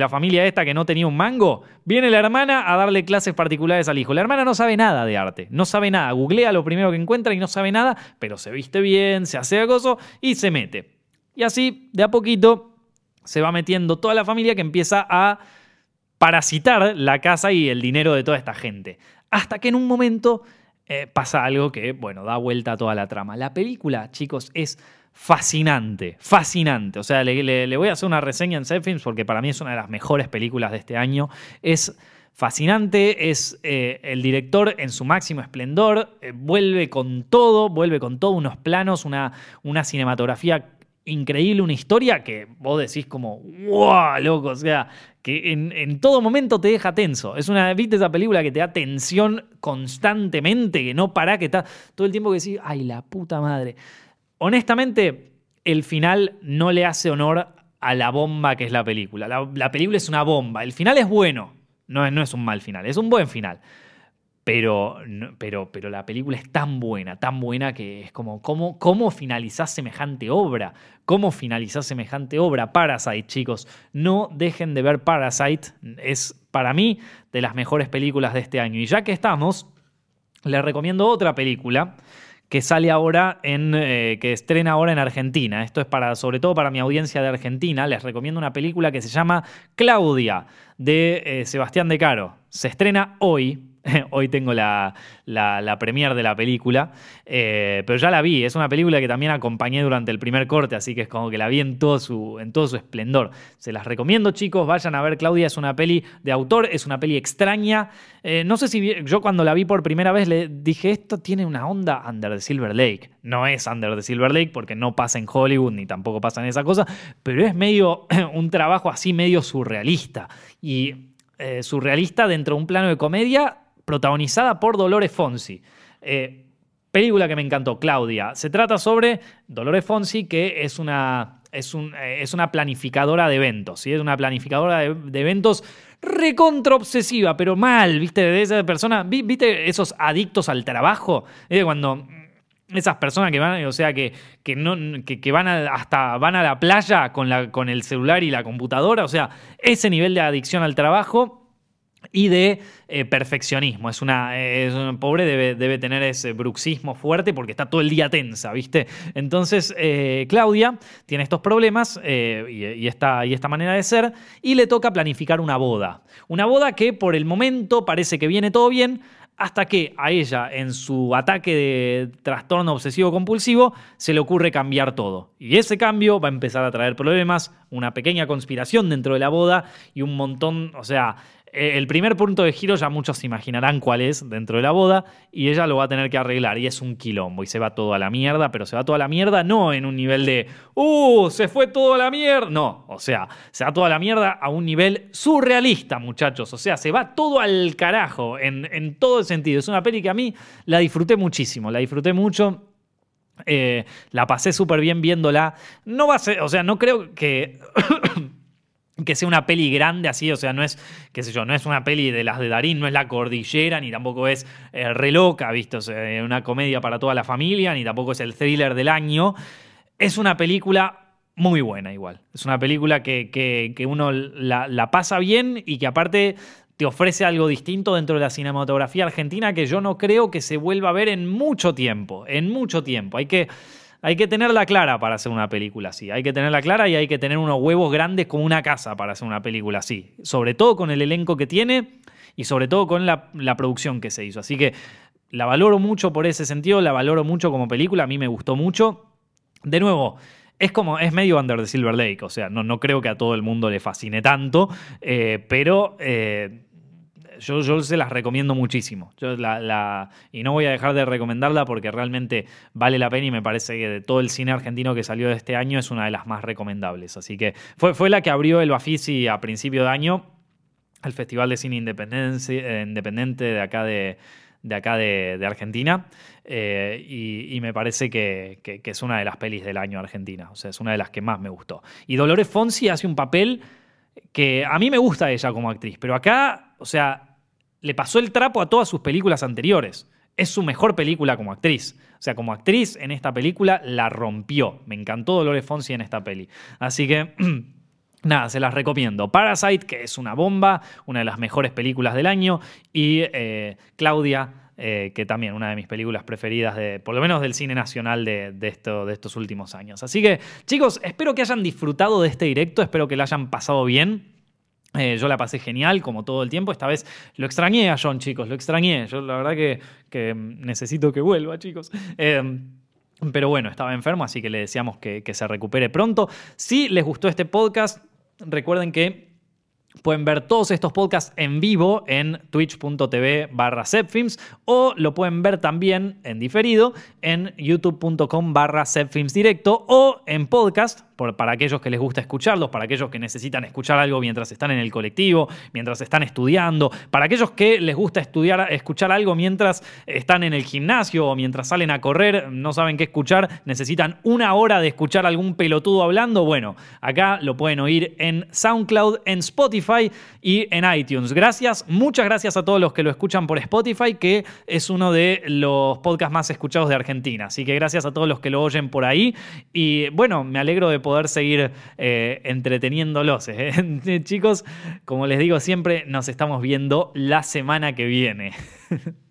la familia esta que no tenía un mango. Viene la hermana a darle clases particulares al hijo. La hermana no sabe nada de arte. No sabe nada. Googlea lo primero que encuentra y no sabe nada, pero se viste bien, se hace acoso y se mete. Y así, de a poquito, se va metiendo toda la familia que empieza a parasitar la casa y el dinero de toda esta gente. Hasta que en un momento eh, pasa algo que, bueno, da vuelta a toda la trama. La película, chicos, es fascinante, fascinante. O sea, le, voy a hacer una reseña en Zepfilms porque para mí es una de las mejores películas de este año. Es fascinante, es eh, el director en su máximo esplendor, eh, vuelve con todo, vuelve con todo, unos planos, una, una cinematografía increíble, una historia que vos decís como, wow, loco, o sea, que en, todo momento te deja tenso. Es una, viste esa película que te da tensión constantemente, que no para, que está todo el tiempo que decís, ay, la puta madre. Honestamente, el final no le hace honor a la bomba que es la película. La, película es una bomba. El final es bueno, no, es un mal final, es un buen final. Pero, pero, pero la película es tan buena, tan buena que es como, ¿cómo, cómo finalizás semejante obra? ¿Cómo finalizás semejante obra? Parasite, chicos. No dejen de ver Parasite. Es, para mí, de las mejores películas de este año. Y ya que estamos, les recomiendo otra película que sale ahora en. Eh, que estrena ahora en Argentina. Esto es para, sobre todo para mi audiencia de Argentina. Les recomiendo una película que se llama Claudia, de eh, Sebastián De Caro. Se estrena hoy, (laughs) Hoy tengo la, la, de la película, eh, pero ya la vi. Es una película que también acompañé durante el primer corte, así que es como que la vi en todo su, en todo su esplendor. Se las recomiendo, chicos. Vayan a ver Claudia. Es una peli de autor, es una peli extraña. Eh, no sé si yo cuando la vi por primera vez le dije, esto tiene una onda Under the Silver Lake. No es Under the Silver Lake porque no pasa en Hollywood ni tampoco pasa en esa cosa, pero es medio (clears throat) un trabajo así medio surrealista. Y eh, surrealista dentro de un plano de comedia protagonizada por Dolores Fonsi. Eh, película que me encantó, Claudia. Se trata sobre Dolores Fonsi, que es una, es eh, es una planificadora de eventos, ¿sí? es una planificadora de, eventos recontra obsesiva, pero mal, ¿viste? De esa persona, ¿viste esos adictos al trabajo? cuando esas personas que van, o sea, que, que, no, que, van hasta van a la playa con, la, con el celular y la computadora, o sea, ese nivel de adicción al trabajo y de eh, perfeccionismo. Es una, es pobre debe, debe, tener ese bruxismo fuerte porque está todo el día tensa, ¿viste? Entonces, eh, Claudia tiene estos problemas eh, y, esta, y esta manera de ser y le toca planificar una boda. Una boda que por el momento parece que viene todo bien, hasta que a ella, en su ataque de trastorno obsesivo compulsivo, se le ocurre cambiar todo. Y ese cambio va a empezar a traer problemas, una pequeña conspiración dentro de la boda y un montón, o sea, el primer punto de giro ya muchos se imaginarán cuál es dentro de la boda y ella lo va a tener que arreglar y es un quilombo y se va todo a la mierda, pero se va todo a la mierda no en un nivel de ¡Uh! Se fue todo a la mierda. No, o sea, se va todo a la mierda a un nivel surrealista, muchachos. O sea, se va todo al carajo en, en todo el sentido. Es una peli que a mí la disfruté muchísimo, la disfruté mucho. Eh, la pasé súper bien viéndola. No va a ser, o sea, no creo que que sea una peli grande así, o sea, no es, qué sé yo, no es una peli de las de Darín, no es La Cordillera, ni tampoco es eh, re loca, ¿viste? O sea, una comedia para toda la familia, ni tampoco es el thriller del año. Es una película muy buena igual. Es una película que, que, uno la, la, pasa bien y que aparte te ofrece algo distinto dentro de la cinematografía argentina que yo no creo que se vuelva a ver en mucho tiempo, en mucho tiempo. Hay que hay que tenerla clara para hacer una película así. Hay que tenerla clara y hay que tener unos huevos grandes como una casa para hacer una película así. Sobre todo con el elenco que tiene y sobre todo con la, producción que se hizo. Así que la valoro mucho por ese sentido, la valoro mucho como película, a mí me gustó mucho. De nuevo, es como, es medio Under the Silver Lake, o sea, no, no creo que a todo el mundo le fascine tanto, eh, pero eh, yo, se las recomiendo muchísimo. Y no voy a dejar de recomendarla porque realmente vale la pena y me parece que de todo el cine argentino que salió de este año es una de las más recomendables. Así que fue, fue la que abrió el Bafisi a principio de año, el Festival de Cine Independiente de acá de, de acá de, Argentina. Eh, y, me parece que, es una de las pelis del año Argentina. O sea, es una de las que más me gustó. Y Dolores Fonsi hace un papel que a mí me gusta ella como actriz, pero acá, o sea, le pasó el trapo a todas sus películas anteriores. Es su mejor película como actriz. O sea, como actriz en esta película la rompió. Me encantó Dolores Fonsi en esta peli. Así que (clears throat) Nada, se las recomiendo. Parasite, que es una bomba, una de las mejores películas del año, y eh, Claudia, eh, que también una de mis películas preferidas, de, por lo menos del cine nacional de, de estos últimos años. Así que, chicos, espero que hayan disfrutado de este directo, espero que la hayan pasado bien. Eh, yo la pasé genial, como todo el tiempo. Esta vez lo extrañé a John, chicos, lo extrañé. Yo la verdad que, necesito que vuelva, chicos. pero bueno, estaba enfermo, así que le deseamos que, que se recupere pronto. Si les gustó este podcast, recuerden que pueden ver todos estos podcasts en vivo en twitch.tv barra o lo pueden ver también en diferido en youtube.com barra directo o en podcast para aquellos que les gusta escucharlos, para aquellos que necesitan escuchar algo mientras están en el colectivo, mientras están estudiando, para aquellos que les gusta estudiar, escuchar algo mientras están en el gimnasio o mientras salen a correr, no saben qué escuchar, necesitan una hora de escuchar algún pelotudo hablando, bueno, acá lo pueden oír en SoundCloud, en Spotify y en iTunes. Gracias, muchas gracias a todos los que lo escuchan por Spotify, que es uno de los podcasts más escuchados de Argentina. Así que gracias a todos los que lo oyen por ahí. Y bueno, me alegro de poder seguir eh, entreteniéndolos. ¿eh? (laughs) Chicos, como les digo siempre, nos estamos viendo la semana que viene. (laughs)